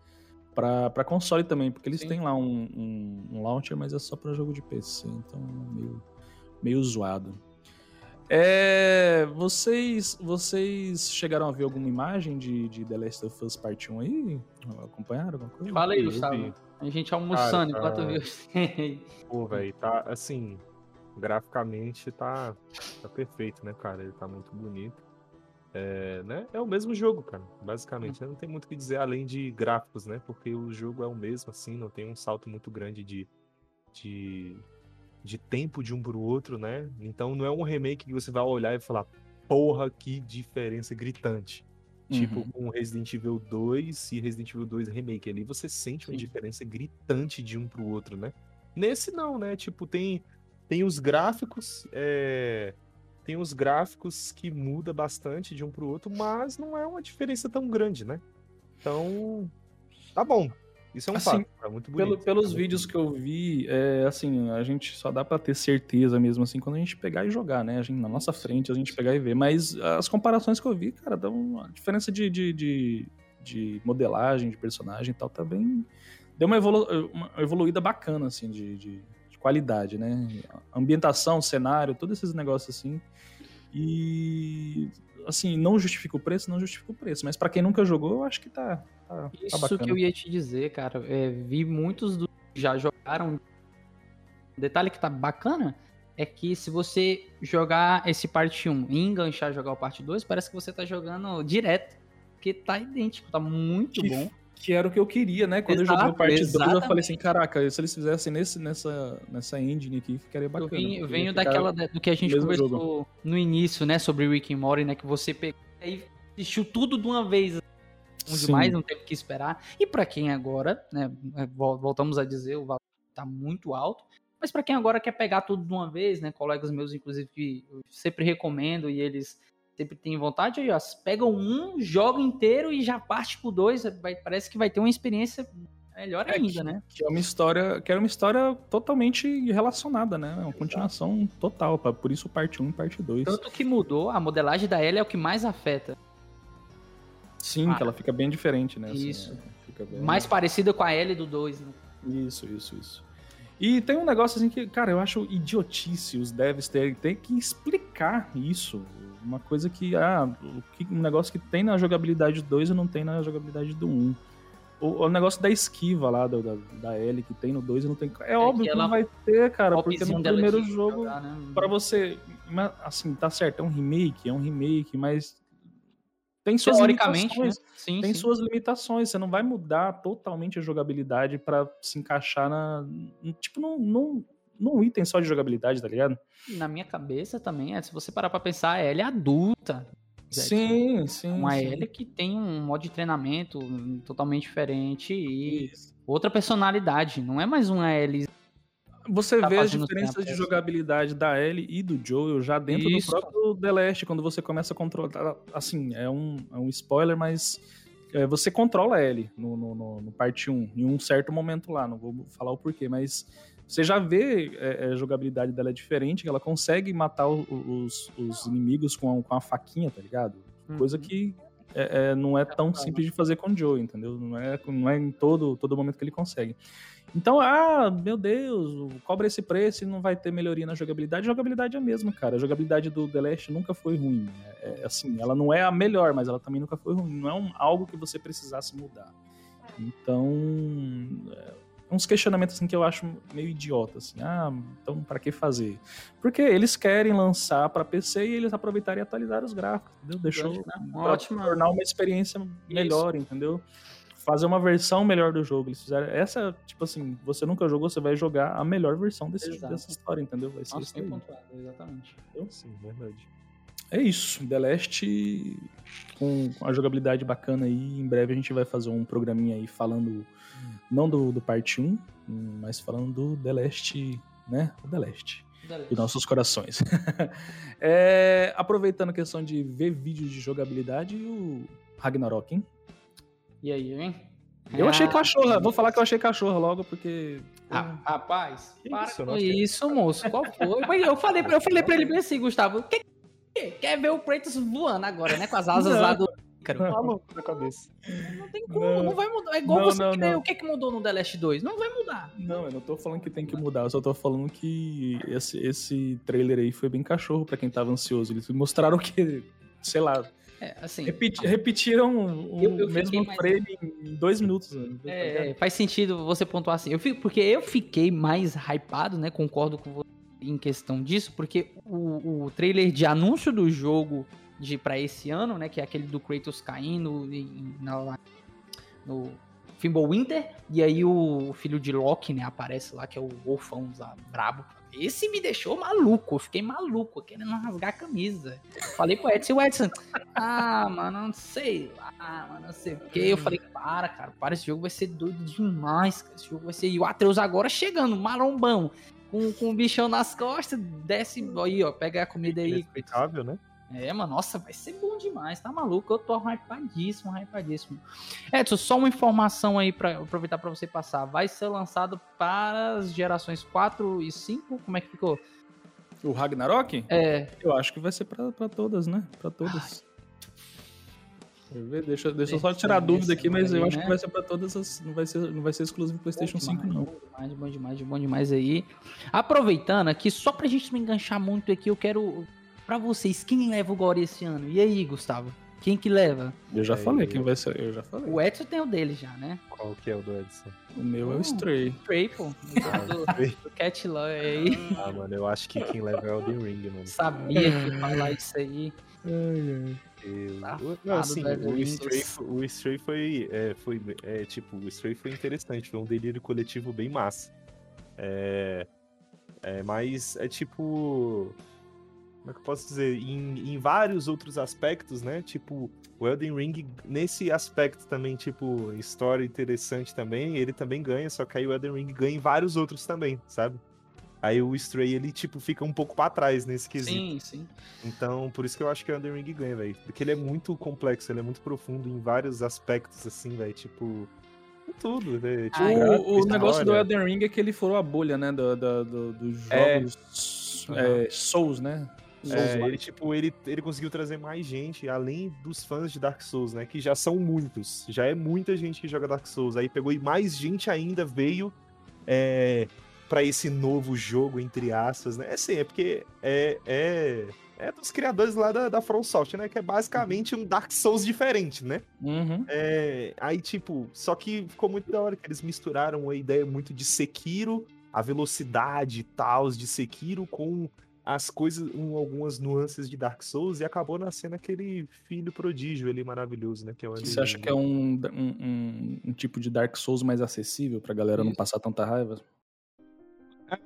Pra, pra console também, porque eles Sim. têm lá um, um, um launcher, mas é só pra jogo de PC, então é meio, meio zoado. É, vocês, vocês chegaram a ver alguma imagem de, de The Last of Us Part 1 aí? Acompanharam alguma coisa? Fala aí, Gustavo. A gente almoçando Cara, enquanto tá- viu. Pô, velho, tá assim. Graficamente tá, tá perfeito, né, cara? Ele tá muito bonito. É, né? é o mesmo jogo, cara, basicamente. Não tem muito o que dizer além de gráficos, né? Porque o jogo é o mesmo, assim, não tem um salto muito grande de, de, de tempo de um pro outro, né? Então não é um remake que você vai olhar e falar, porra, que diferença gritante. Tipo, Uhum. com Resident Evil 2 e Resident Evil 2 Remake ali, você sente uma Sim. diferença gritante de um pro outro, né? Nesse não, né? Tipo, tem, tem os gráficos, é, tem os gráficos que muda bastante de um pro outro, mas não é uma diferença tão grande, né? Então, tá bom. Isso é um Assim, fato, é muito bonito. Pelo- pelos é muito vídeos bonito. que eu vi, é, assim, a gente só dá pra ter certeza mesmo assim quando a gente pegar e jogar, né? A gente, na nossa frente, a gente pegar e ver. Mas as comparações que eu vi, cara, dão uma diferença de, de, de, de modelagem, de personagem e tal, tá bem. Deu uma, evolu uma evoluída bacana, assim, de, de qualidade, né? Ambientação, cenário, todos esses negócios assim. E. Assim, não justifica o preço, não justifica o preço. Mas pra quem nunca jogou, eu acho que tá, tá, tá Isso bacana. que eu ia te dizer, cara. É, vi muitos dos que já jogaram. O detalhe que tá bacana é que se você jogar esse parte 1 e enganchar e jogar o parte 2, parece que você tá jogando direto. Porque tá idêntico, tá muito Que bom. Que era o que eu queria, né? Quando eu joguei o Exato, parte 2, eu falei assim, caraca, se eles fizessem nesse, nessa, nessa engine aqui, ficaria Eu bacana. venho, eu Poderia venho daquela da- do que a gente conversou jogo. no início, né, sobre Rick and Morty, né, que você pegou e assistiu tudo de uma vez. Um demais, não teve que esperar. E pra quem agora, né, vol- voltamos a dizer, o valor tá muito alto. Mas pra quem agora quer pegar tudo de uma vez, né, colegas meus inclusive que eu sempre recomendo e eles sempre tem vontade, aí, ó, pega um, joga inteiro e já parte pro dois. Vai, parece que vai ter uma experiência melhor É, ainda, que, né? Que é uma história, que é uma história totalmente relacionada, né? É uma continuação total, pra- por isso parte 1 e parte 2. Tanto que mudou, a modelagem da Ellie é o que mais afeta. Sim, Ah, que ela fica bem diferente, né? assim, isso. é, fica bem- Mais parecida com a Ellie do 2, né? Isso, isso, isso. E tem um negócio assim que, cara, eu acho idiotice os devs terem ter que explicar isso. Uma coisa que, ah, que- um negócio que tem na jogabilidade do 2 e não tem na jogabilidade do 1. Um. O, o negócio da esquiva lá, da, da, L que tem no 2 e não tem. É, óbvio que ela- não vai ter, cara, porque no primeiro jogo, jogar, né? Pra você. mas, Assim, tá certo, é um remake, é um remake, mas. Tem suas Teoricamente, né? Sim, Tem sim. suas limitações. Você não vai mudar totalmente a jogabilidade pra se encaixar na. Tipo, num, num, num item só de jogabilidade, tá ligado? Na minha cabeça também, é, se você parar pra pensar, a Ellie é adulta. Sim, sim. Uma sim. Ellie que tem um modo de treinamento totalmente diferente e Isso. outra personalidade. Não é mais uma Ellie. Você Tá vê as diferenças de é. jogabilidade da Ellie e do Joel já dentro Isso. do próprio The Last, quando você começa a controlar. Assim, é um, é um spoiler, mas é, você controla a Ellie no, no, no, no parte 1, em um certo momento lá, não vou falar o porquê, mas você já vê é, a jogabilidade dela é diferente, que ela consegue matar o- os, os inimigos com a, com a faquinha, tá ligado? Coisa que é, é, não é tão simples de fazer com o Joe, entendeu? Não é, não é em todo, todo momento que ele consegue. Então, ah, meu Deus, cobra esse preço e não vai ter melhoria na jogabilidade. A jogabilidade é a mesma, cara. A jogabilidade do The Last nunca foi ruim. É, é, assim, ela não é a melhor, mas ela também nunca foi ruim. Não é um- algo que você precisasse mudar. Então, é, uns questionamentos assim que eu acho meio idiota, assim. Ah, então para que fazer? Porque eles querem lançar para PC e eles aproveitaram e atualizaram os gráficos, entendeu? Deixou pra ótima- tornar uma experiência melhor, entendeu? Fazer uma versão melhor do jogo. Eles fizeram essa, tipo assim, você nunca jogou, você vai jogar a melhor versão desse, Exato. dessa história, entendeu? Vai ser Nossa, isso exatamente. Sim, verdade. É isso, The Last com com a jogabilidade bacana aí. Em breve a gente vai fazer um programinha aí falando, não do, do parte 1, hum, mas falando do The Last, né? O The Last, de nossos corações. É, aproveitando a questão de ver vídeos de jogabilidade, o Ragnarok, hein? E aí, hein? Eu achei cachorra, vou falar que eu achei cachorra logo, porque. Ah, rapaz, Que para isso, com isso, moço. Qual foi? Mas eu falei, pra- eu falei pra ele bem assim, Gustavo. Que, que- quer ver o Kratos voando agora, né? Com as asas Não. lá do. Ícaro. Maluco na cabeça. Não tem como, Não. não, vai mudar. É igual Não, você não, que o que, que mudou no The Last 2. Não vai mudar. Não, eu não tô falando que tem que mudar, eu só tô falando que esse, esse trailer aí foi bem cachorro pra quem tava ansioso. Eles mostraram que, sei lá, É, assim. repeti- repetiram o Eu- eu mesmo mais- frame em dois minutos. né? Tá? É, faz sentido você pontuar assim. Eu fico, porque eu fiquei mais hypado, né? Concordo com você em questão disso, porque o, o trailer de anúncio do jogo de para esse ano, né? Que é aquele do Kratos caindo em- na, no Fimbulwinter, e aí o filho de Loki, né? Aparece lá, que é o Wolfão lá, brabo. Esse me deixou maluco, eu fiquei maluco, querendo rasgar a camisa. Falei pro Edson, o Edson, ah, mano, não sei lá, mano, não sei o quê. Eu falei, para, cara, para, esse jogo vai ser doido demais, cara. Esse jogo vai ser. E o Atreus agora chegando, marombão, com, com o bichão nas costas, desce aí, ó, pega a comida aí. Inexplicável, né? É, mano, nossa, vai ser bom demais, tá maluco? Eu tô hypadíssimo, hypadíssimo. Edson, só uma informação aí pra aproveitar pra você passar. Vai ser lançado para as gerações 4 e 5? Como é que ficou? O Ragnarok? É, Eu acho que vai ser pra, pra todas, né? Pra todas. Deixa eu ver, deixa, deixa eu só tirar a dúvida aqui, mas eu aí, acho né? que vai ser pra todas as. Não vai ser, não vai ser exclusivo PlayStation Bom 5, demais, não. Bom demais, bom demais, bom demais aí. Aproveitando aqui, só pra gente não enganchar muito aqui, eu quero. Pra vocês, quem leva o Gore esse ano? E aí, Gustavo? Quem que leva? Eu já É, falei eu- quem vai ser. Eu já falei. O Edson tem o dele já, né? Qual que é o do Edson? O meu é Hum. o Stray. Stray, pô. Do, do Cat Love aí. Ah, mano, eu acho que quem leva é o Elden Ring, mano. Sabia que ia falar isso aí. Eu- Safado Não, assim, o. Stray, o Stray foi, é, foi é, tipo, o Stray foi interessante, foi um delírio coletivo bem massa. É, é, mas é tipo, como é que eu posso dizer, em, em vários outros aspectos, né? Tipo, o Elden Ring nesse aspecto também, tipo, história interessante também, ele também ganha, só que aí o Elden Ring ganha em vários outros também, sabe? Aí o Stray, ele, tipo, fica um pouco pra trás nesse quesito. Sim, sim. Então, por isso que eu acho que o Elden Ring ganha, velho. Porque ele é muito complexo, ele é muito profundo em vários aspectos, assim, velho. Tipo, em tudo, né? Tipo, Ah, O, o negócio do. Elden Ring é que ele furou a bolha, né? Do, do, do- dos É. jogos é, Souls, né? É, ele, tipo, ele, ele conseguiu trazer mais gente, além dos fãs de Dark Souls, né? Que já são muitos. Já é muita gente que joga Dark Souls. Aí pegou e mais gente ainda veio é, para esse novo jogo, entre aspas, né? É assim, é porque é, é, é dos criadores lá da, da From Software, né? Que é basicamente um Dark Souls diferente, né? Uhum. É, aí, tipo, só que ficou muito da hora que eles misturaram a ideia muito de Sekiro, a velocidade e tal de Sekiro com as coisas, um, algumas nuances de Dark Souls e acabou nascendo aquele filho prodígio ali maravilhoso, né? Que é o Você acha que é um, um, um- um tipo de Dark Souls mais acessível pra galera não Isso. passar tanta raiva?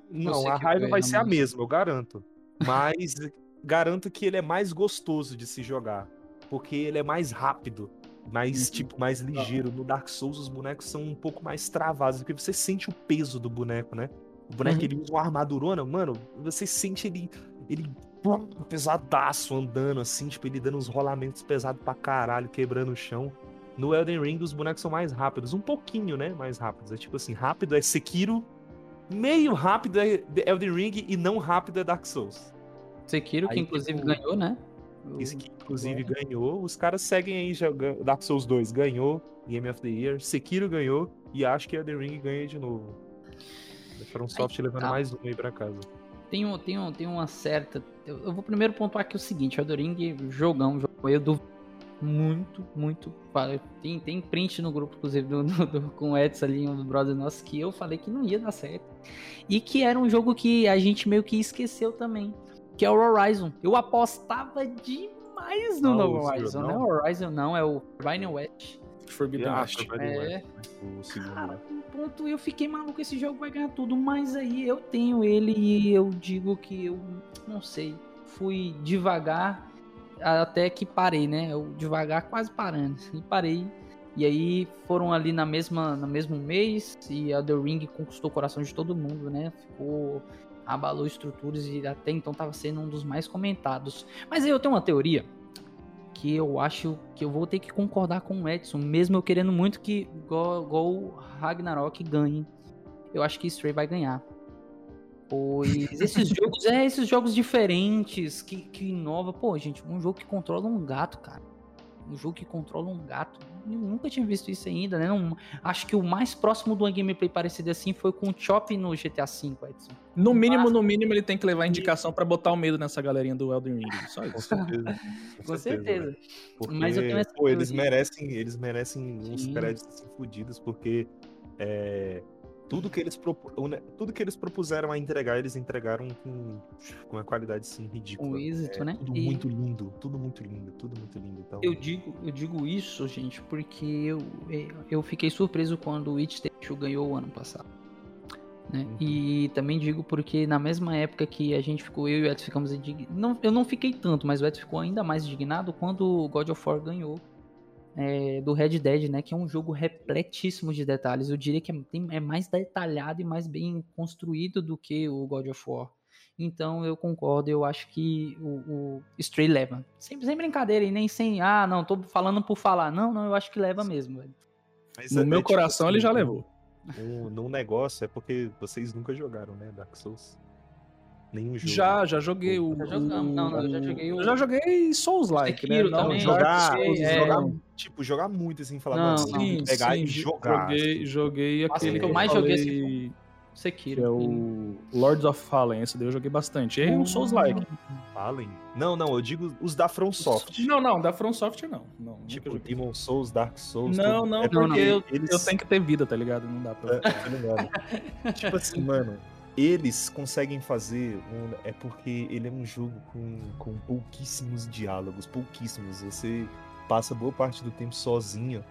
Não, Você a raiva vai ser a mesma, eu garanto. Mas garanto que ele é mais gostoso de se jogar. Porque ele é mais rápido. Mais, Uhum. tipo, mais ligeiro. No Dark Souls, os bonecos são um pouco mais travados. Porque você sente o peso do boneco, né? O boneco, Uhum. ele usa uma armadurona, mano. Você sente ele. Ele. Pesadaço andando, assim, tipo, ele dando uns rolamentos pesados pra caralho, quebrando o chão. No Elden Ring, os bonecos são mais rápidos. Um pouquinho, né? Mais rápidos. É tipo assim, rápido é Sekiro, meio rápido é Elden Ring e não rápido é Dark Souls. Sekiro, que Aí, inclusive tipo, ganhou, né? Esse que inclusive ganhou. Os caras seguem aí jogando. Dark Souls 2 ganhou, Game of the Year. Sekiro ganhou e acho que Elden Ring ganha de novo. Foram soft levando tá. mais um aí pra casa. Tem, um- tem, um- tem uma certa. Eu, eu vou primeiro pontuar aqui o seguinte: Elden Ring, jogão, jogou. Eu duvido muito, muito. Tem, tem print no grupo, inclusive, do, do- do- com o Edson ali, um dos brothers nossos, que eu falei que não ia dar certo. E que era um jogo que a gente meio que esqueceu também. Que é o Horizon. Eu apostava demais no Ah, novo Horizon, né? não? O Horizon não, é o Forbidden West. Forbidden Ah, West. Forbidden É. West, o segundo, Cara, né? Ponto eu fiquei maluco, esse jogo vai ganhar tudo, mas aí eu tenho ele e eu digo que eu não sei, fui devagar até que parei, né? Eu devagar quase parando e parei. E aí foram ali na mesma no mesmo mês e a The Ring conquistou o coração de todo mundo, né? Ficou abalou estruturas e até então tava sendo um dos mais comentados. Mas aí eu tenho uma teoria que eu acho que eu vou ter que concordar com o Edson, mesmo eu querendo muito que o Ragnarok ganhe. Eu acho que Stray vai ganhar. Pois esses jogos, é, esses jogos diferentes, que, que inova. Pô, gente, um jogo que controla um gato, cara. Um jogo que controla um gato. Eu nunca tinha visto isso ainda, né? Não- acho que o mais próximo de uma gameplay parecida assim foi com o Chop no GTA V, Edson. No mínimo, no mínimo, ele tem que levar indicação pra botar o medo nessa galerinha do Elden Ring. Só Com isso. certeza. Com certeza. Porque, Mas eu tenho essa pô, eles merecem, eles merecem uns créditos assim, fodidos, porque é, tudo, que eles propu- tudo que eles propuseram a entregar, eles entregaram com, com uma qualidade assim, ridícula. Com êxito, É, né? Tudo E- muito lindo, tudo muito lindo, tudo muito lindo. Então, Eu digo, eu digo isso, gente, porque eu, eu fiquei surpreso quando o It Take Two ganhou o ano passado. Né? Uhum. E também digo porque na mesma época que a gente ficou, eu e o Edson ficamos indignados. Não, eu não fiquei tanto, mas o Edson ficou ainda mais indignado quando o God of War ganhou é, do Red Dead, né? Que é um jogo repletíssimo de detalhes. Eu diria que é, tem- é mais detalhado e mais bem construído do que o God of War. Então eu concordo, eu acho que o, o Stray leva. Sem, sem brincadeira e nem sem, ah, não, tô falando por falar. Não, não, eu acho que leva mesmo, velho. mas No é- meu é tipo coração, ele assim, já levou. Num negócio é porque vocês nunca jogaram, né, Dark Souls. Nenhum jogo. Já, já joguei o. Já jogamos. Não, não, eu já joguei o- Eu já joguei Souls-like, né? Sekiro Não, também, jogar, Souls, é, jogar, não. tipo, jogar muito assim, falar, Não, não. sim, pegar e sim, jogar. Joguei, assim. joguei aquele que eu mais joguei falei, Sekiro. que é o Lords of Fallen, esse daí eu joguei bastante. É um Souls-like. Falem. Não, não, eu digo os da From Soft. Não, não, da From Software não. não Tipo. Demon Souls, Dark Souls. Não, tudo. não, É porque eu, eles- eu tenho que ter vida, tá ligado? Não dá pra. É, tá ligado? tipo assim, mano, eles conseguem fazer. um- é porque ele é um jogo com, com pouquíssimos diálogos, pouquíssimos. Você passa boa parte do tempo sozinho.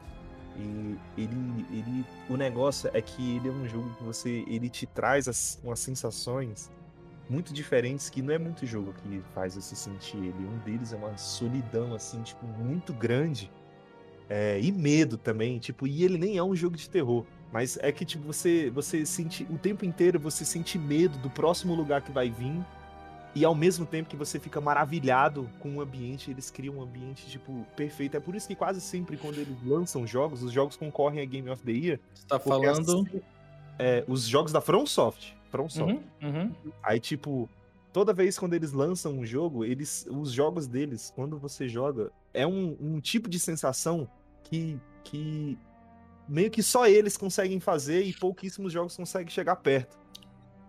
E ele, ele. O negócio é que ele é um jogo que você. Ele te traz as, umas sensações muito diferentes que não é muito jogo que faz você sentir ele. Um deles é uma solidão, assim, tipo, muito grande. É, e medo também, tipo, e ele nem é um jogo de terror. Mas é que, tipo, você, você sente. O tempo inteiro você sente medo do próximo lugar que vai vir. E ao mesmo tempo que você fica maravilhado com o ambiente, eles criam um ambiente, tipo, perfeito. É por isso que quase sempre, quando eles lançam jogos, os jogos concorrem a Game of the Year. Você tá falando. Assim, é, os jogos da FromSoft. FromSoft. Uhum, uhum. Aí, tipo, toda vez quando eles lançam um jogo, eles, os jogos deles, quando você joga, é um, um tipo de sensação que, que meio que só eles conseguem fazer e pouquíssimos jogos conseguem chegar perto.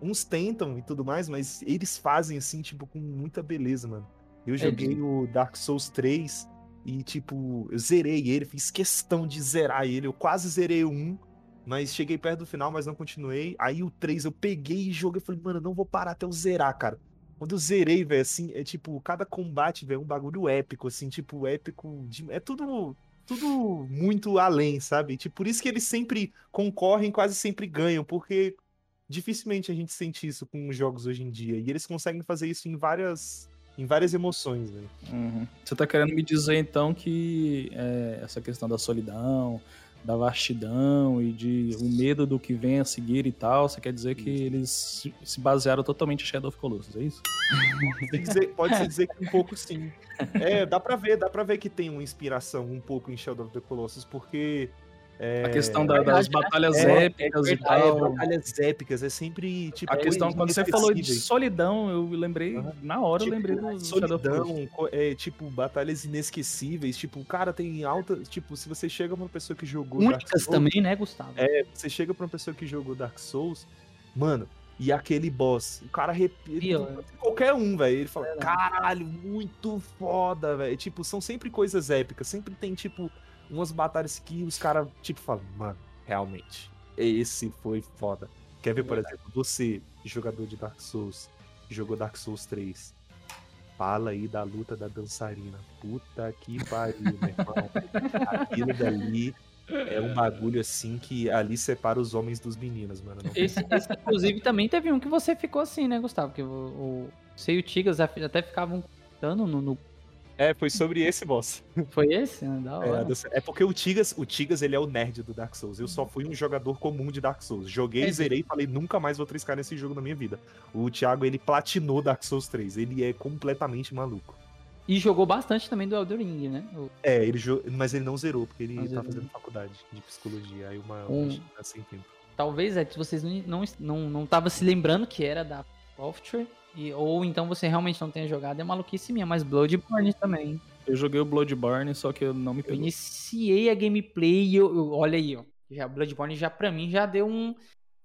Uns tentam e tudo mais, mas eles fazem assim, tipo, com muita beleza, mano. Eu É, joguei de- o Dark Souls 3 e, tipo, eu zerei ele, fiz questão de zerar ele. Eu quase zerei o 1, mas cheguei perto do final, mas não continuei. Aí o 3 eu peguei e joguei. Falei, mano, eu não vou parar até eu zerar, cara. Quando eu zerei, velho, assim, é tipo, cada combate, velho, é um bagulho épico, assim, tipo, épico. de- É tudo, tudo muito além, sabe? Tipo, por isso que eles sempre concorrem, quase sempre ganham, porque dificilmente a gente sente isso com os jogos hoje em dia. E eles conseguem fazer isso em várias, em várias emoções, velho. Uhum. Você tá querendo me dizer então que é, essa questão da solidão, da vastidão e de o medo do que vem a seguir e tal, você quer dizer que eles se- se basearam totalmente em Shadow of Colossus, é isso? Pode dizer, pode-se dizer que um pouco sim. É, dá pra ver, dá pra ver que tem uma inspiração um pouco em Shadow of the Colossus, porque. É, A questão da- das batalhas é, épicas é e é, tal. batalhas épicas, é sempre tipo. A questão, quando você falou de solidão, eu lembrei, Aham. na hora eu Tipo, lembrei do solidão, é, tipo, batalhas inesquecíveis, tipo, cara, tem alta, tipo, se você chega pra uma pessoa que jogou Únicas Souls, também, né, Gustavo? É, você chega pra uma pessoa que jogou Dark Souls, mano, e aquele boss, o cara arrepia. Ser Qualquer um, velho. Ele fala, caralho, muito foda, velho. Tipo, são sempre coisas épicas. Sempre tem, tipo, umas batalhas que os caras, tipo, falam, mano, realmente, esse foi foda. Quer ver, por exemplo, você, jogador de Dark Souls, jogou Dark Souls 3. Fala aí da luta da dançarina. Puta que pariu, meu irmão. Aquilo dali é um bagulho assim que ali separa os homens dos meninos, mano. Esse, esse, inclusive, também teve um que você ficou assim, né, Gustavo? Que o, o você e o Tigas até ficavam contando no, no- É, foi sobre esse boss. Foi esse? né? Da É, hora. dança- é porque o Tigas, o Tigas, ele é o nerd do Dark Souls. Eu só fui um jogador comum de Dark Souls. Joguei, É, zerei e falei, nunca mais vou triscar nesse jogo na minha vida. O Thiago, ele platinou Dark Souls 3. Ele é completamente maluco. E jogou bastante também do Elden Ring, né? O- É, ele jo... mas ele não zerou, porque ele Não tá fazendo faculdade de psicologia. Aí uma, Um- tá sem tempo. Talvez é que vocês não, não, não, não tava se lembrando que era da Software. E, ou então você realmente não tenha jogado, é maluquice minha, mas Bloodborne também. Eu joguei o Bloodborne, só que eu não me Eu pegou. iniciei a gameplay e eu, eu- olha aí, ó. Já Bloodborne já pra mim já deu um,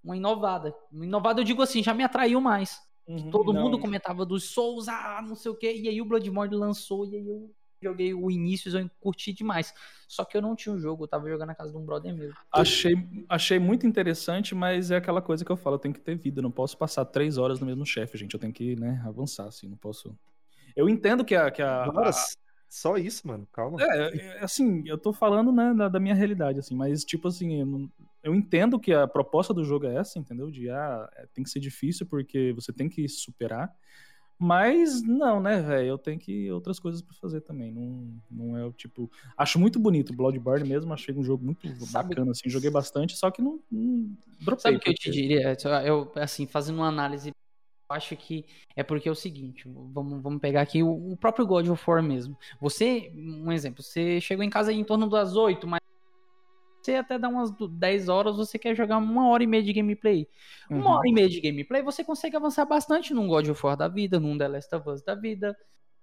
uma inovada. Uma inovada eu digo assim, já me atraiu mais. Uhum, Todo não. mundo comentava dos Souls, ah, não sei o quê. E aí o Bloodborne lançou e aí eu joguei o início e eu curti demais. Só que eu não tinha um jogo, eu tava jogando na casa de um brother meu. Achei, achei muito interessante, mas é aquela coisa que eu falo, eu tenho que ter vida, eu não posso passar três horas no mesmo chefe, gente, eu tenho que, né, avançar, assim, não posso... Eu entendo que a... Que a, a- só isso, mano. Calma. é, é, assim, eu tô falando, né, da, da minha realidade, assim, mas, tipo assim, eu, não- eu entendo que a proposta do jogo é essa, entendeu? De, ah, é, tem que ser difícil porque você tem que superar, mas não, né, velho, eu tenho que outras coisas pra fazer também, não, não é o tipo... Acho muito bonito o Bloodborne mesmo, achei um jogo muito Sabe- bacana, assim, joguei bastante, só que não, não dropei. Sabe o que eu te porque- diria? Eu, assim, fazendo uma análise, eu acho que é porque é o seguinte, vamos, vamos pegar aqui o, o próprio God of War mesmo. Você, um exemplo, você chegou em casa em torno das 8, mas você até dá umas du- 10 horas, você quer jogar uma hora e meia de gameplay. Uma Uhum. hora e meia de gameplay, você consegue avançar bastante num God of War da vida, num The Last of Us da vida,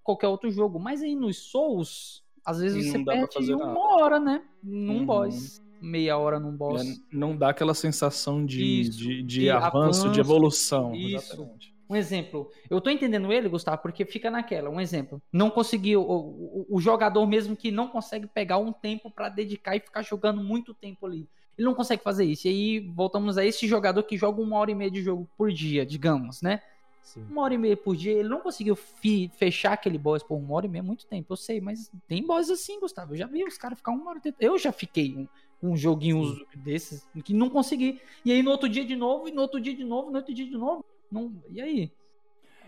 qualquer outro jogo. Mas aí nos Souls, às vezes Não você perde uma nada. hora, né? Num Uhum. boss. Meia hora num boss. É, não dá aquela sensação de, Isso, de, de de avanço, avanço, de evolução. isso. Exatamente. Um exemplo, eu tô entendendo ele, Gustavo, porque fica naquela. Um exemplo, não conseguiu, o, o, o jogador mesmo que não consegue pegar um tempo pra dedicar e ficar jogando muito tempo ali. Ele não consegue fazer isso. E aí voltamos a esse jogador que joga uma hora e meia de jogo por dia, digamos, né? Sim. Uma hora e meia por dia, ele não conseguiu fechar aquele boss por uma hora e meia, é muito tempo, eu sei, mas tem boss assim, Gustavo. Eu já vi os caras ficar uma hora. Eu já fiquei um, um joguinho desses que não consegui. E aí no outro dia de novo, e no outro dia de novo, no outro dia de novo. Não... E aí?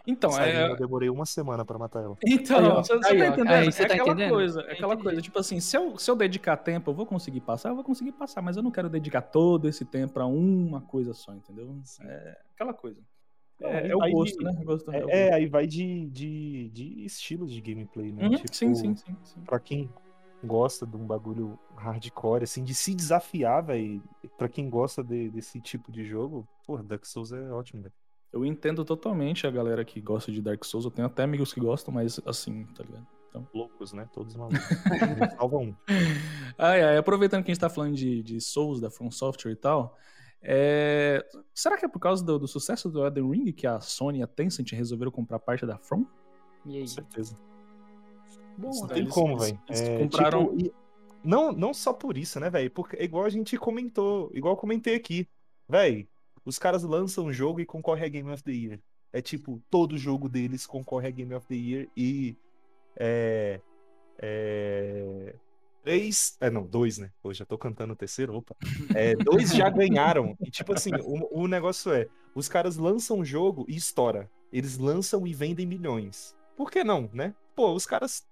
Então, Sabe, é, Eu demorei uma semana pra matar ela. Então, Aí, ó. você, você Aí, tá entendendo? Aí, é você tá aquela entendendo? coisa, é aquela coisa, tipo assim, se eu, se eu dedicar tempo, eu vou conseguir passar, eu vou conseguir passar, mas eu não quero dedicar todo esse tempo pra uma coisa só, entendeu? É aquela coisa. Não, É, aí é o vai gosto, de- né? O gosto, é É, é, aí vai de, de, de estilos de gameplay, né? Uhum, Tipo, sim, sim, sim, sim. Pra quem gosta de um bagulho hardcore, assim, de se desafiar, velho. Pra quem gosta de- desse tipo de jogo, porra, Dark Souls é ótimo, velho. Eu entendo totalmente a galera que gosta de Dark Souls. Eu tenho até amigos que gostam, mas assim, tá ligado? Loucos, né? Todos malucos. Salva um. Ai, ai, aproveitando que a gente tá falando de, de Souls, da From Software e tal, é, será que é por causa do, do sucesso do Elden Ring que a Sony e a Tencent resolveram comprar parte da From? E aí? Com certeza. Bom, Não né? tem eles- como, velho. eles É, compraram- tipo, não, não só por isso, né, velho? Porque é igual a gente comentou, igual eu comentei aqui. Velho, os caras lançam um jogo e concorrem a Game of the Year. É tipo, todo jogo deles concorre a Game of the Year e. É. É. Três. É, não, dois, né? Pô, já tô cantando o terceiro, opa. É, dois já ganharam. E, tipo assim, o, o negócio é: os caras lançam um jogo e estoura. Eles lançam e vendem milhões. Por que não, né? Pô, os caras.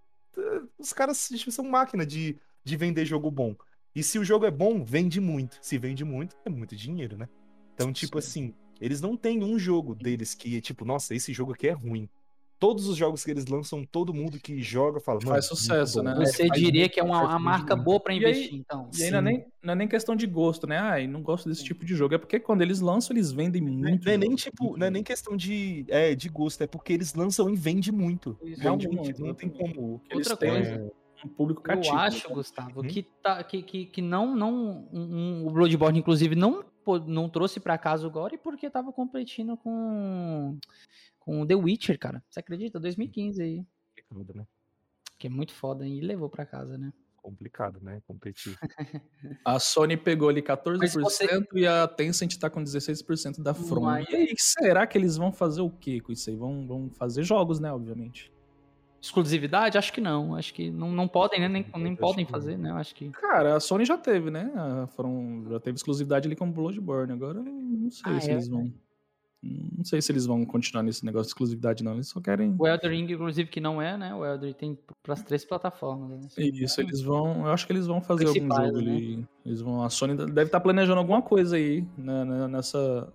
Os caras tipo, são máquina de, de vender jogo bom. E se o jogo é bom, vende muito. Se vende muito, é muito dinheiro, né? Então, tipo assim, eles não têm um jogo deles que é tipo, nossa, esse jogo aqui é ruim. Todos os jogos que eles lançam, todo mundo que joga fala, mano. Faz muito sucesso, né? Você faz diria muito que é uma, uma marca muito. boa pra E aí- investir, então. E aí não é, nem, não é nem questão de gosto, né? Ai, não gosto desse tipo de jogo. É porque quando eles lançam, eles vendem é- muito. não é nem tipo, muito não é nem questão de, é, de gosto, é porque eles lançam e vendem muito. Isso. Realmente, Vende muito, não tem como. Eles Outra têm coisa, um público cativo. Eu acho, né? Gustavo, Uhum. que, tá, que, que, que não, não um- um- o Bloodborne, inclusive, não, não trouxe pra casa o Gore porque tava competindo com, com The Witcher, cara. Você acredita? 2015 aí. Complicado, né? Que é muito foda hein? e levou pra casa, né? Complicado, né? Competir. A Sony pegou ali 14% Mas você- e a Tencent tá com 16% da From. Mas- E aí, será que eles vão fazer o quê com isso aí? Vão, vão fazer jogos, né? Obviamente. Exclusividade? Acho que não. Acho que não, não podem, né? Nem, nem Acho podem que fazer, né? Acho que. Cara, a Sony já teve, né? A From já teve exclusividade ali com Bloodborne. Agora eu não sei Ah, se é? eles vão. Não sei se eles vão continuar nesse negócio de exclusividade, não. Eles só querem. O Elder Ring, inclusive, que não é, né? O Elder tem pras três plataformas. Né? Isso, eles vão. Eu acho que eles vão fazer algum jogo né? ali. Eles vão. A Sony deve estar planejando alguma coisa aí né, né, nessa,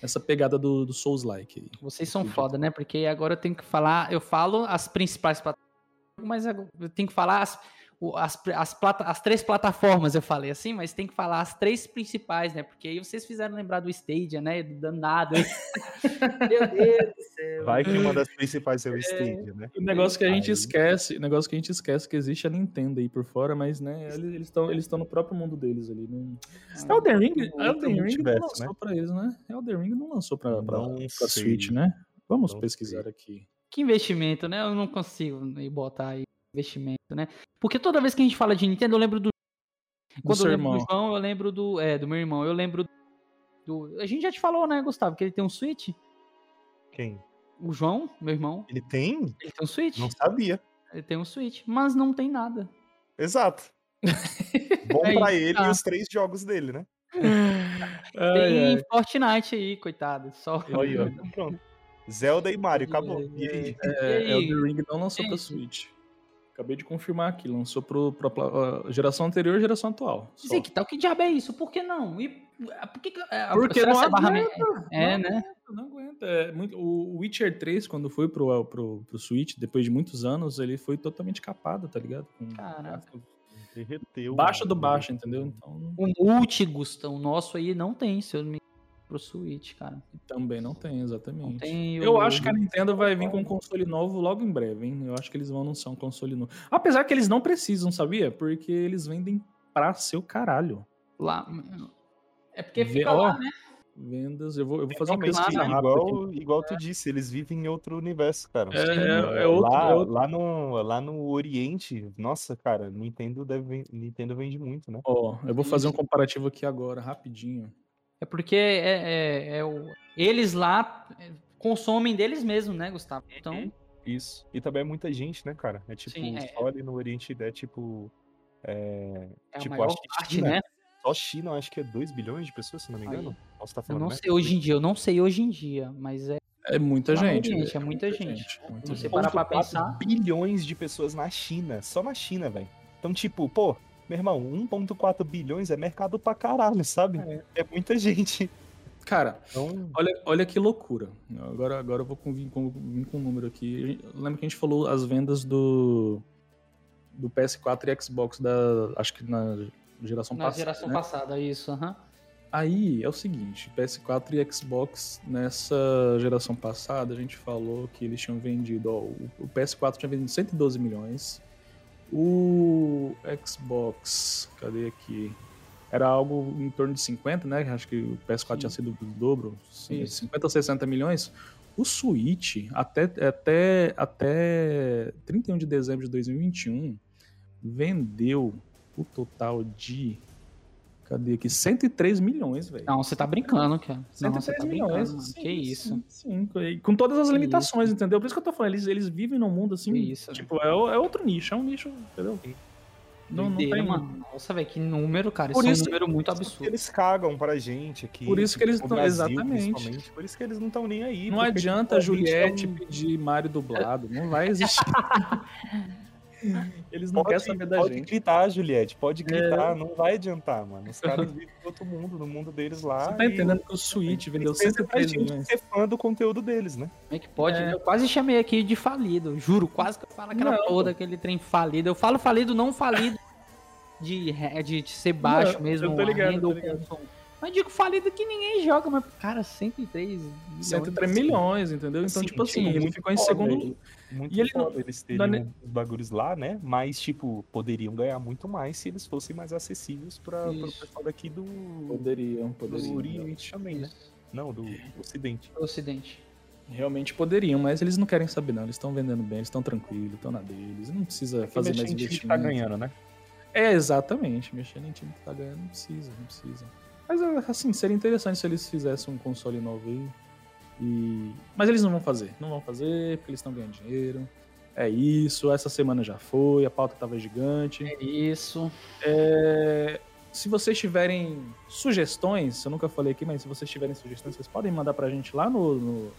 nessa pegada do, do Souls-like. Vocês são foda, né? Porque agora eu tenho que falar. Eu falo as principais plataformas, mas eu tenho que falar as, as, as, plata- as três plataformas, eu falei assim, mas tem que falar as três principais, né? Porque aí vocês fizeram lembrar do Stadia, né? Do danado. Meu Deus do céu. Vai que uma das principais é o Stadia, né? O negócio que a gente Aí- esquece, o negócio que a gente esquece que existe a Nintendo aí por fora, mas né, eles estão eles estão no próprio mundo deles ali. Não... Elden Ring, Elden Ring não lançou né? pra eles, né? Elden Ring não lançou pra, pra, Não pra. Switch, né? Vamos Não pesquisar sei. aqui. Que investimento, né? Eu não consigo botar aí investimento, né? Porque toda vez que a gente fala de Nintendo, eu lembro do. Quando eu seu lembro irmão. do João, eu lembro do. É, do meu irmão. Eu lembro do. A gente já te falou, né, Gustavo? Que ele tem um Switch. Quem? O João, meu irmão, Ele tem? ele tem um Switch. Não sabia. Ele tem um Switch, mas não tem nada. Exato. Bom Aí pra ele tá. e os três jogos dele, né? Tem Fortnite aí, coitado. Só. Olha aí, ó. Pronto. Zelda e Mario, acabou. E aí? É, E aí? Elden Ring não lançou É pra. Switch. Acabei de confirmar aqui, lançou ah, geração anterior e geração atual. só. Sei que tal, que diabo é isso? Por que não? E por que, que é, Porque não é barra- aguenta, É, não né? aguenta, Não aguenta. É muito, o Witcher 3, quando foi pro, pro, pro Switch, depois de muitos anos, ele foi totalmente capado, tá ligado? Com Caraca. Derreteu. baixo do mano. baixo, entendeu? Então O multi, Gustavo, o nosso aí não tem, se eu não me engano, pro Switch, cara. também não tem, exatamente. Não tem Eu o- acho que a Nintendo vai vir com um console novo logo em breve, hein? Eu acho que eles vão anunciar um console novo. Apesar que eles não precisam, sabia? Porque eles vendem pra seu caralho. lá. É porque Vê- fica ó, lá, né? Vendas, eu vou, eu vou fazer uma pesquisa rápida igual, igual tu disse, eles vivem em outro universo, cara. É, é- é outro- lá, é outro- lá, no, lá no Oriente, nossa, cara, Nintendo, deve, Nintendo vende muito, né? Ó, eu vou fazer um comparativo aqui agora, rapidinho. É porque é, é- é o- eles lá é, consomem deles mesmos, né, Gustavo? Então, Isso. E também é muita gente, né, cara? É tipo, Sim, é. só ali no Oriente é tipo. É, é a tipo, maior acho que parte, China, né? Só China, acho que é 2 bilhões de pessoas, se não me engano. Posso estar Eu falando, não né? sei hoje em dia, eu não sei hoje em dia, mas é. É muita gente. Oriente, velho, é muita gente. muita Você gente. parar pra 1,4 pensar. bilhões de pessoas na China, só na China, velho. Então, tipo, pô, meu irmão, 1.4 bilhões é mercado pra caralho, sabe? É, muita gente. Cara, Então, olha, olha que loucura. Agora, agora eu vou vir com, vir com um número aqui. Lembra que a gente falou as vendas do, do PS4 e Xbox da. Acho que na geração Na passada. geração né? passada, isso, aham. Aí é o seguinte, PS4 e Xbox nessa geração passada a gente falou que eles tinham vendido, ó, o, o PS4 tinha vendido 112 milhões, o Xbox, cadê aqui? Era algo em torno de 50, né? Acho que o PS4 tinha sido o dobro, sim, Isso. 50 ou 60 milhões. O Switch, até, até, até 31 de dezembro de 2021, vendeu o total de. Cadê aqui? 103 milhões, velho. Não, você tá brincando, cara. Não, você 103 tá milhões. brincando, sim, Que isso. Sim, sim. Com todas as Que limitações, entendeu? Por isso que eu tô falando, eles, eles vivem num mundo assim. Que isso, tipo, é, é outro nicho, é um nicho, entendeu? Não, não tem. mano. Nossa, velho, que número, cara. Por Isso, isso- é um número muito absurdo. eles cagam pra gente aqui. Por isso que eles no tão- Brasil, exatamente. Por isso que eles não estão nem aí. Não porque, adianta a tipo, gente Juliette é um- pedir Mario dublado. Não vai existir. Eles não querem Pode, saber da pode gente. É. gritar, Juliette, pode gritar, não vai adiantar, mano. Os caras vivem em outro mundo, no mundo deles lá. Você tá e entendendo que o Switch vendeu eles pensam pra 103 gente milhões? ser fã do conteúdo deles, né? Como é que pode? É. Eu quase chamei aqui de falido, juro. Quase que eu falo aquela Não, porra daquele trem falido. Eu falo falido, não falido de, de, de ser baixo Não, mesmo. eu tô ligado, renda tô ou ligado. Mas digo falido que ninguém joga, mas, cara, 103 milhões. 103 milhões, entendeu? Então, Sim, tipo assim, tipo, ele muito ficou em segundo. velho. Muito E ele não- foda eles não é terem os bagulhos lá, né? Mas, tipo, poderiam ganhar muito mais se eles fossem mais acessíveis para Isso. pessoal daqui do, Poderiam, do poderiam. Oriente também, né? Não, do Ocidente. Ocidente. Realmente poderiam, mas eles não querem saber, não. Eles estão vendendo bem, eles estão tranquilos, estão na deles. Não precisa fazer Mexer mais em time que investimento. tá ganhando, né? É, exatamente. Mexendo em time que tá ganhando, não precisa, não precisa. Mas, assim, seria interessante se eles fizessem um console novo aí. E... Mas eles não vão fazer. Não vão fazer, porque eles estão ganhando dinheiro. É isso, essa semana já foi, a pauta tava gigante. É isso. É, Se vocês tiverem sugestões, eu nunca falei aqui, mas se vocês tiverem sugestões, vocês podem mandar pra gente lá no, no,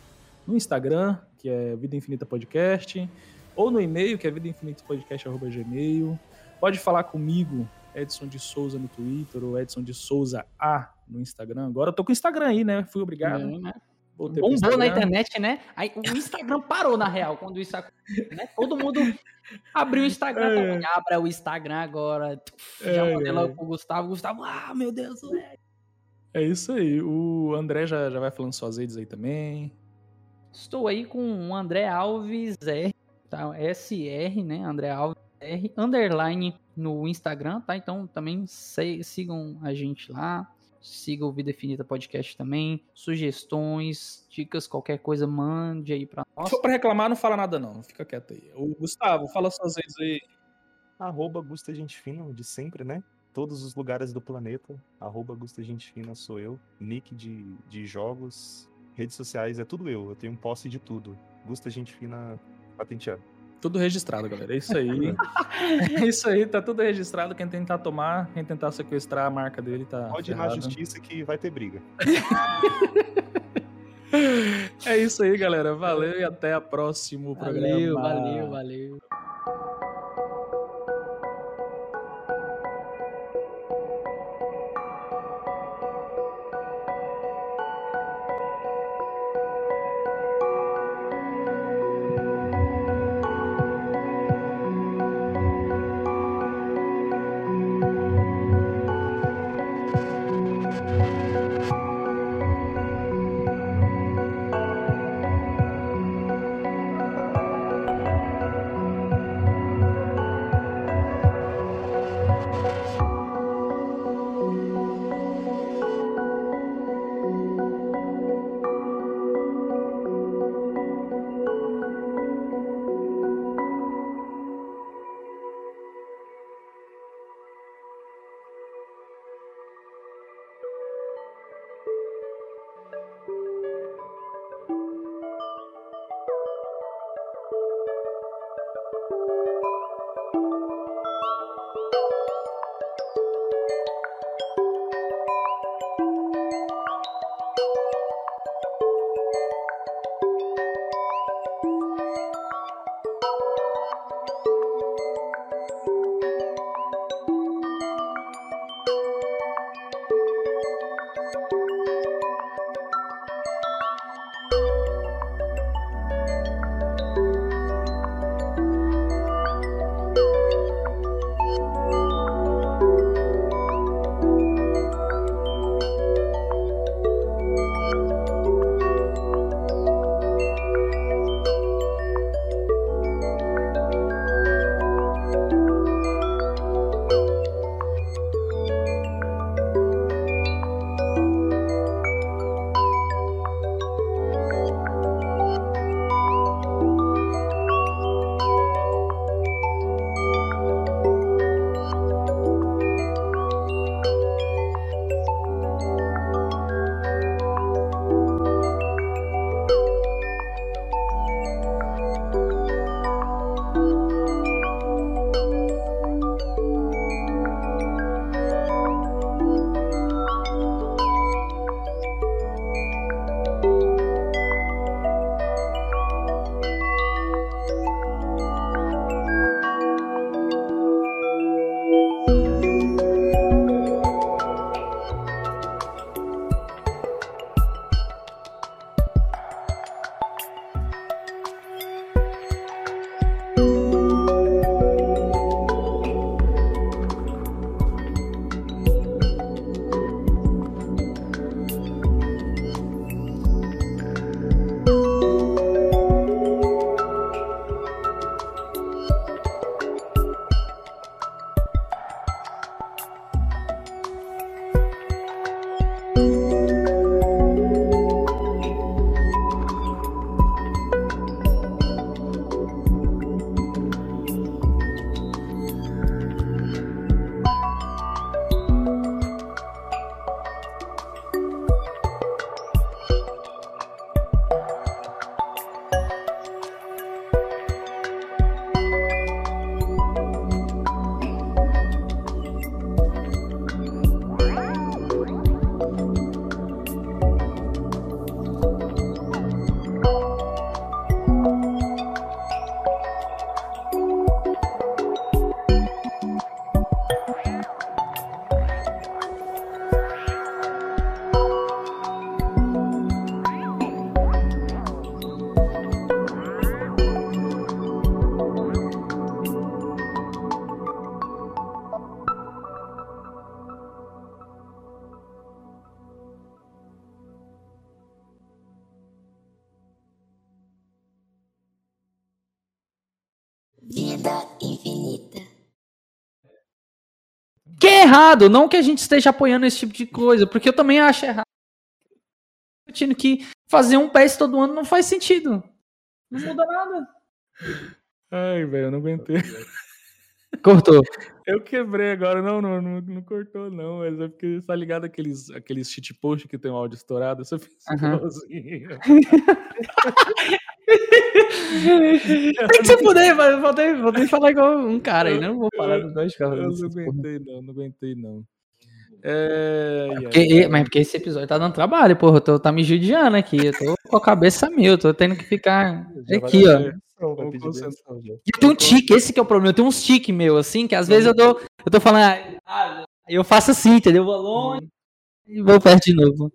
no Instagram, que é Vida Infinita Podcast, ou no e-mail, que é vidainfinitapodcast.gmail. Pode falar comigo, Edson de Souza no Twitter, ou Edson de Souza A no Instagram. Agora eu tô com o Instagram aí, né? Fui obrigado. É, né? Bombou na internet, né? Aí o Instagram parou, na real, quando o Instagram. Né? Todo mundo abriu o Instagram. É. também. Abra o Instagram agora. Já É, mandei é. logo pro Gustavo. Gustavo, ah, meu Deus, velho. É isso aí. O André já, já vai falando suas redes aí também. Estou aí com o André Alves R, tá? SR, né? André Alves R, underline no Instagram, tá? Então também se- sigam a gente lá. Siga o Vida Infinita Podcast também. Sugestões, dicas, qualquer coisa, mande aí pra Se nós. for pra reclamar, não fala nada não. Fica quieto aí. O Gustavo, fala suas redes aí. Arroba Gusta Gente Fina, de sempre, né? Todos os lugares do planeta. Arroba Gusta Gente Fina sou eu. Nick de, de jogos, redes sociais, é tudo eu. Eu tenho posse de tudo. Gusta Gente Fina patenteado. Tudo registrado, galera. É isso aí. é isso aí, tá tudo registrado. Quem tentar tomar, quem tentar sequestrar a marca dele tá. Pode ir na justiça que vai ter briga. É isso aí, galera. Valeu e até a próximo programa. Valeu, valeu, valeu. Errado, não que a gente esteja apoiando esse tipo de coisa, porque eu também acho errado. Discutindo que fazer um PES todo ano não faz sentido. Não muda nada. Ai, velho, eu não aguentei. Cortou. Eu quebrei agora. Não, não, não, não cortou, não. Mas é porque tá ligado aqueles, aqueles shitpost que tem um áudio estourado? Você fez Aham. Tem que se fuder, mas voltei, voltei a falar igual um cara aí, não vou falar dos dois Eu caras. não aguentei, não. Não aguentei, não. É... e aí, Porque, mas porque esse episódio tá dando trabalho, porra. Eu tô, tá me judiando aqui. Eu tô com a cabeça mil, tô tendo que ficar aqui, ó. E eu tenho um tique, esse que é o problema. Eu tenho uns tique meu, assim, que às vezes eu tô, eu tô falando, ah, eu faço assim, entendeu? Eu vou longe e vou perto de novo.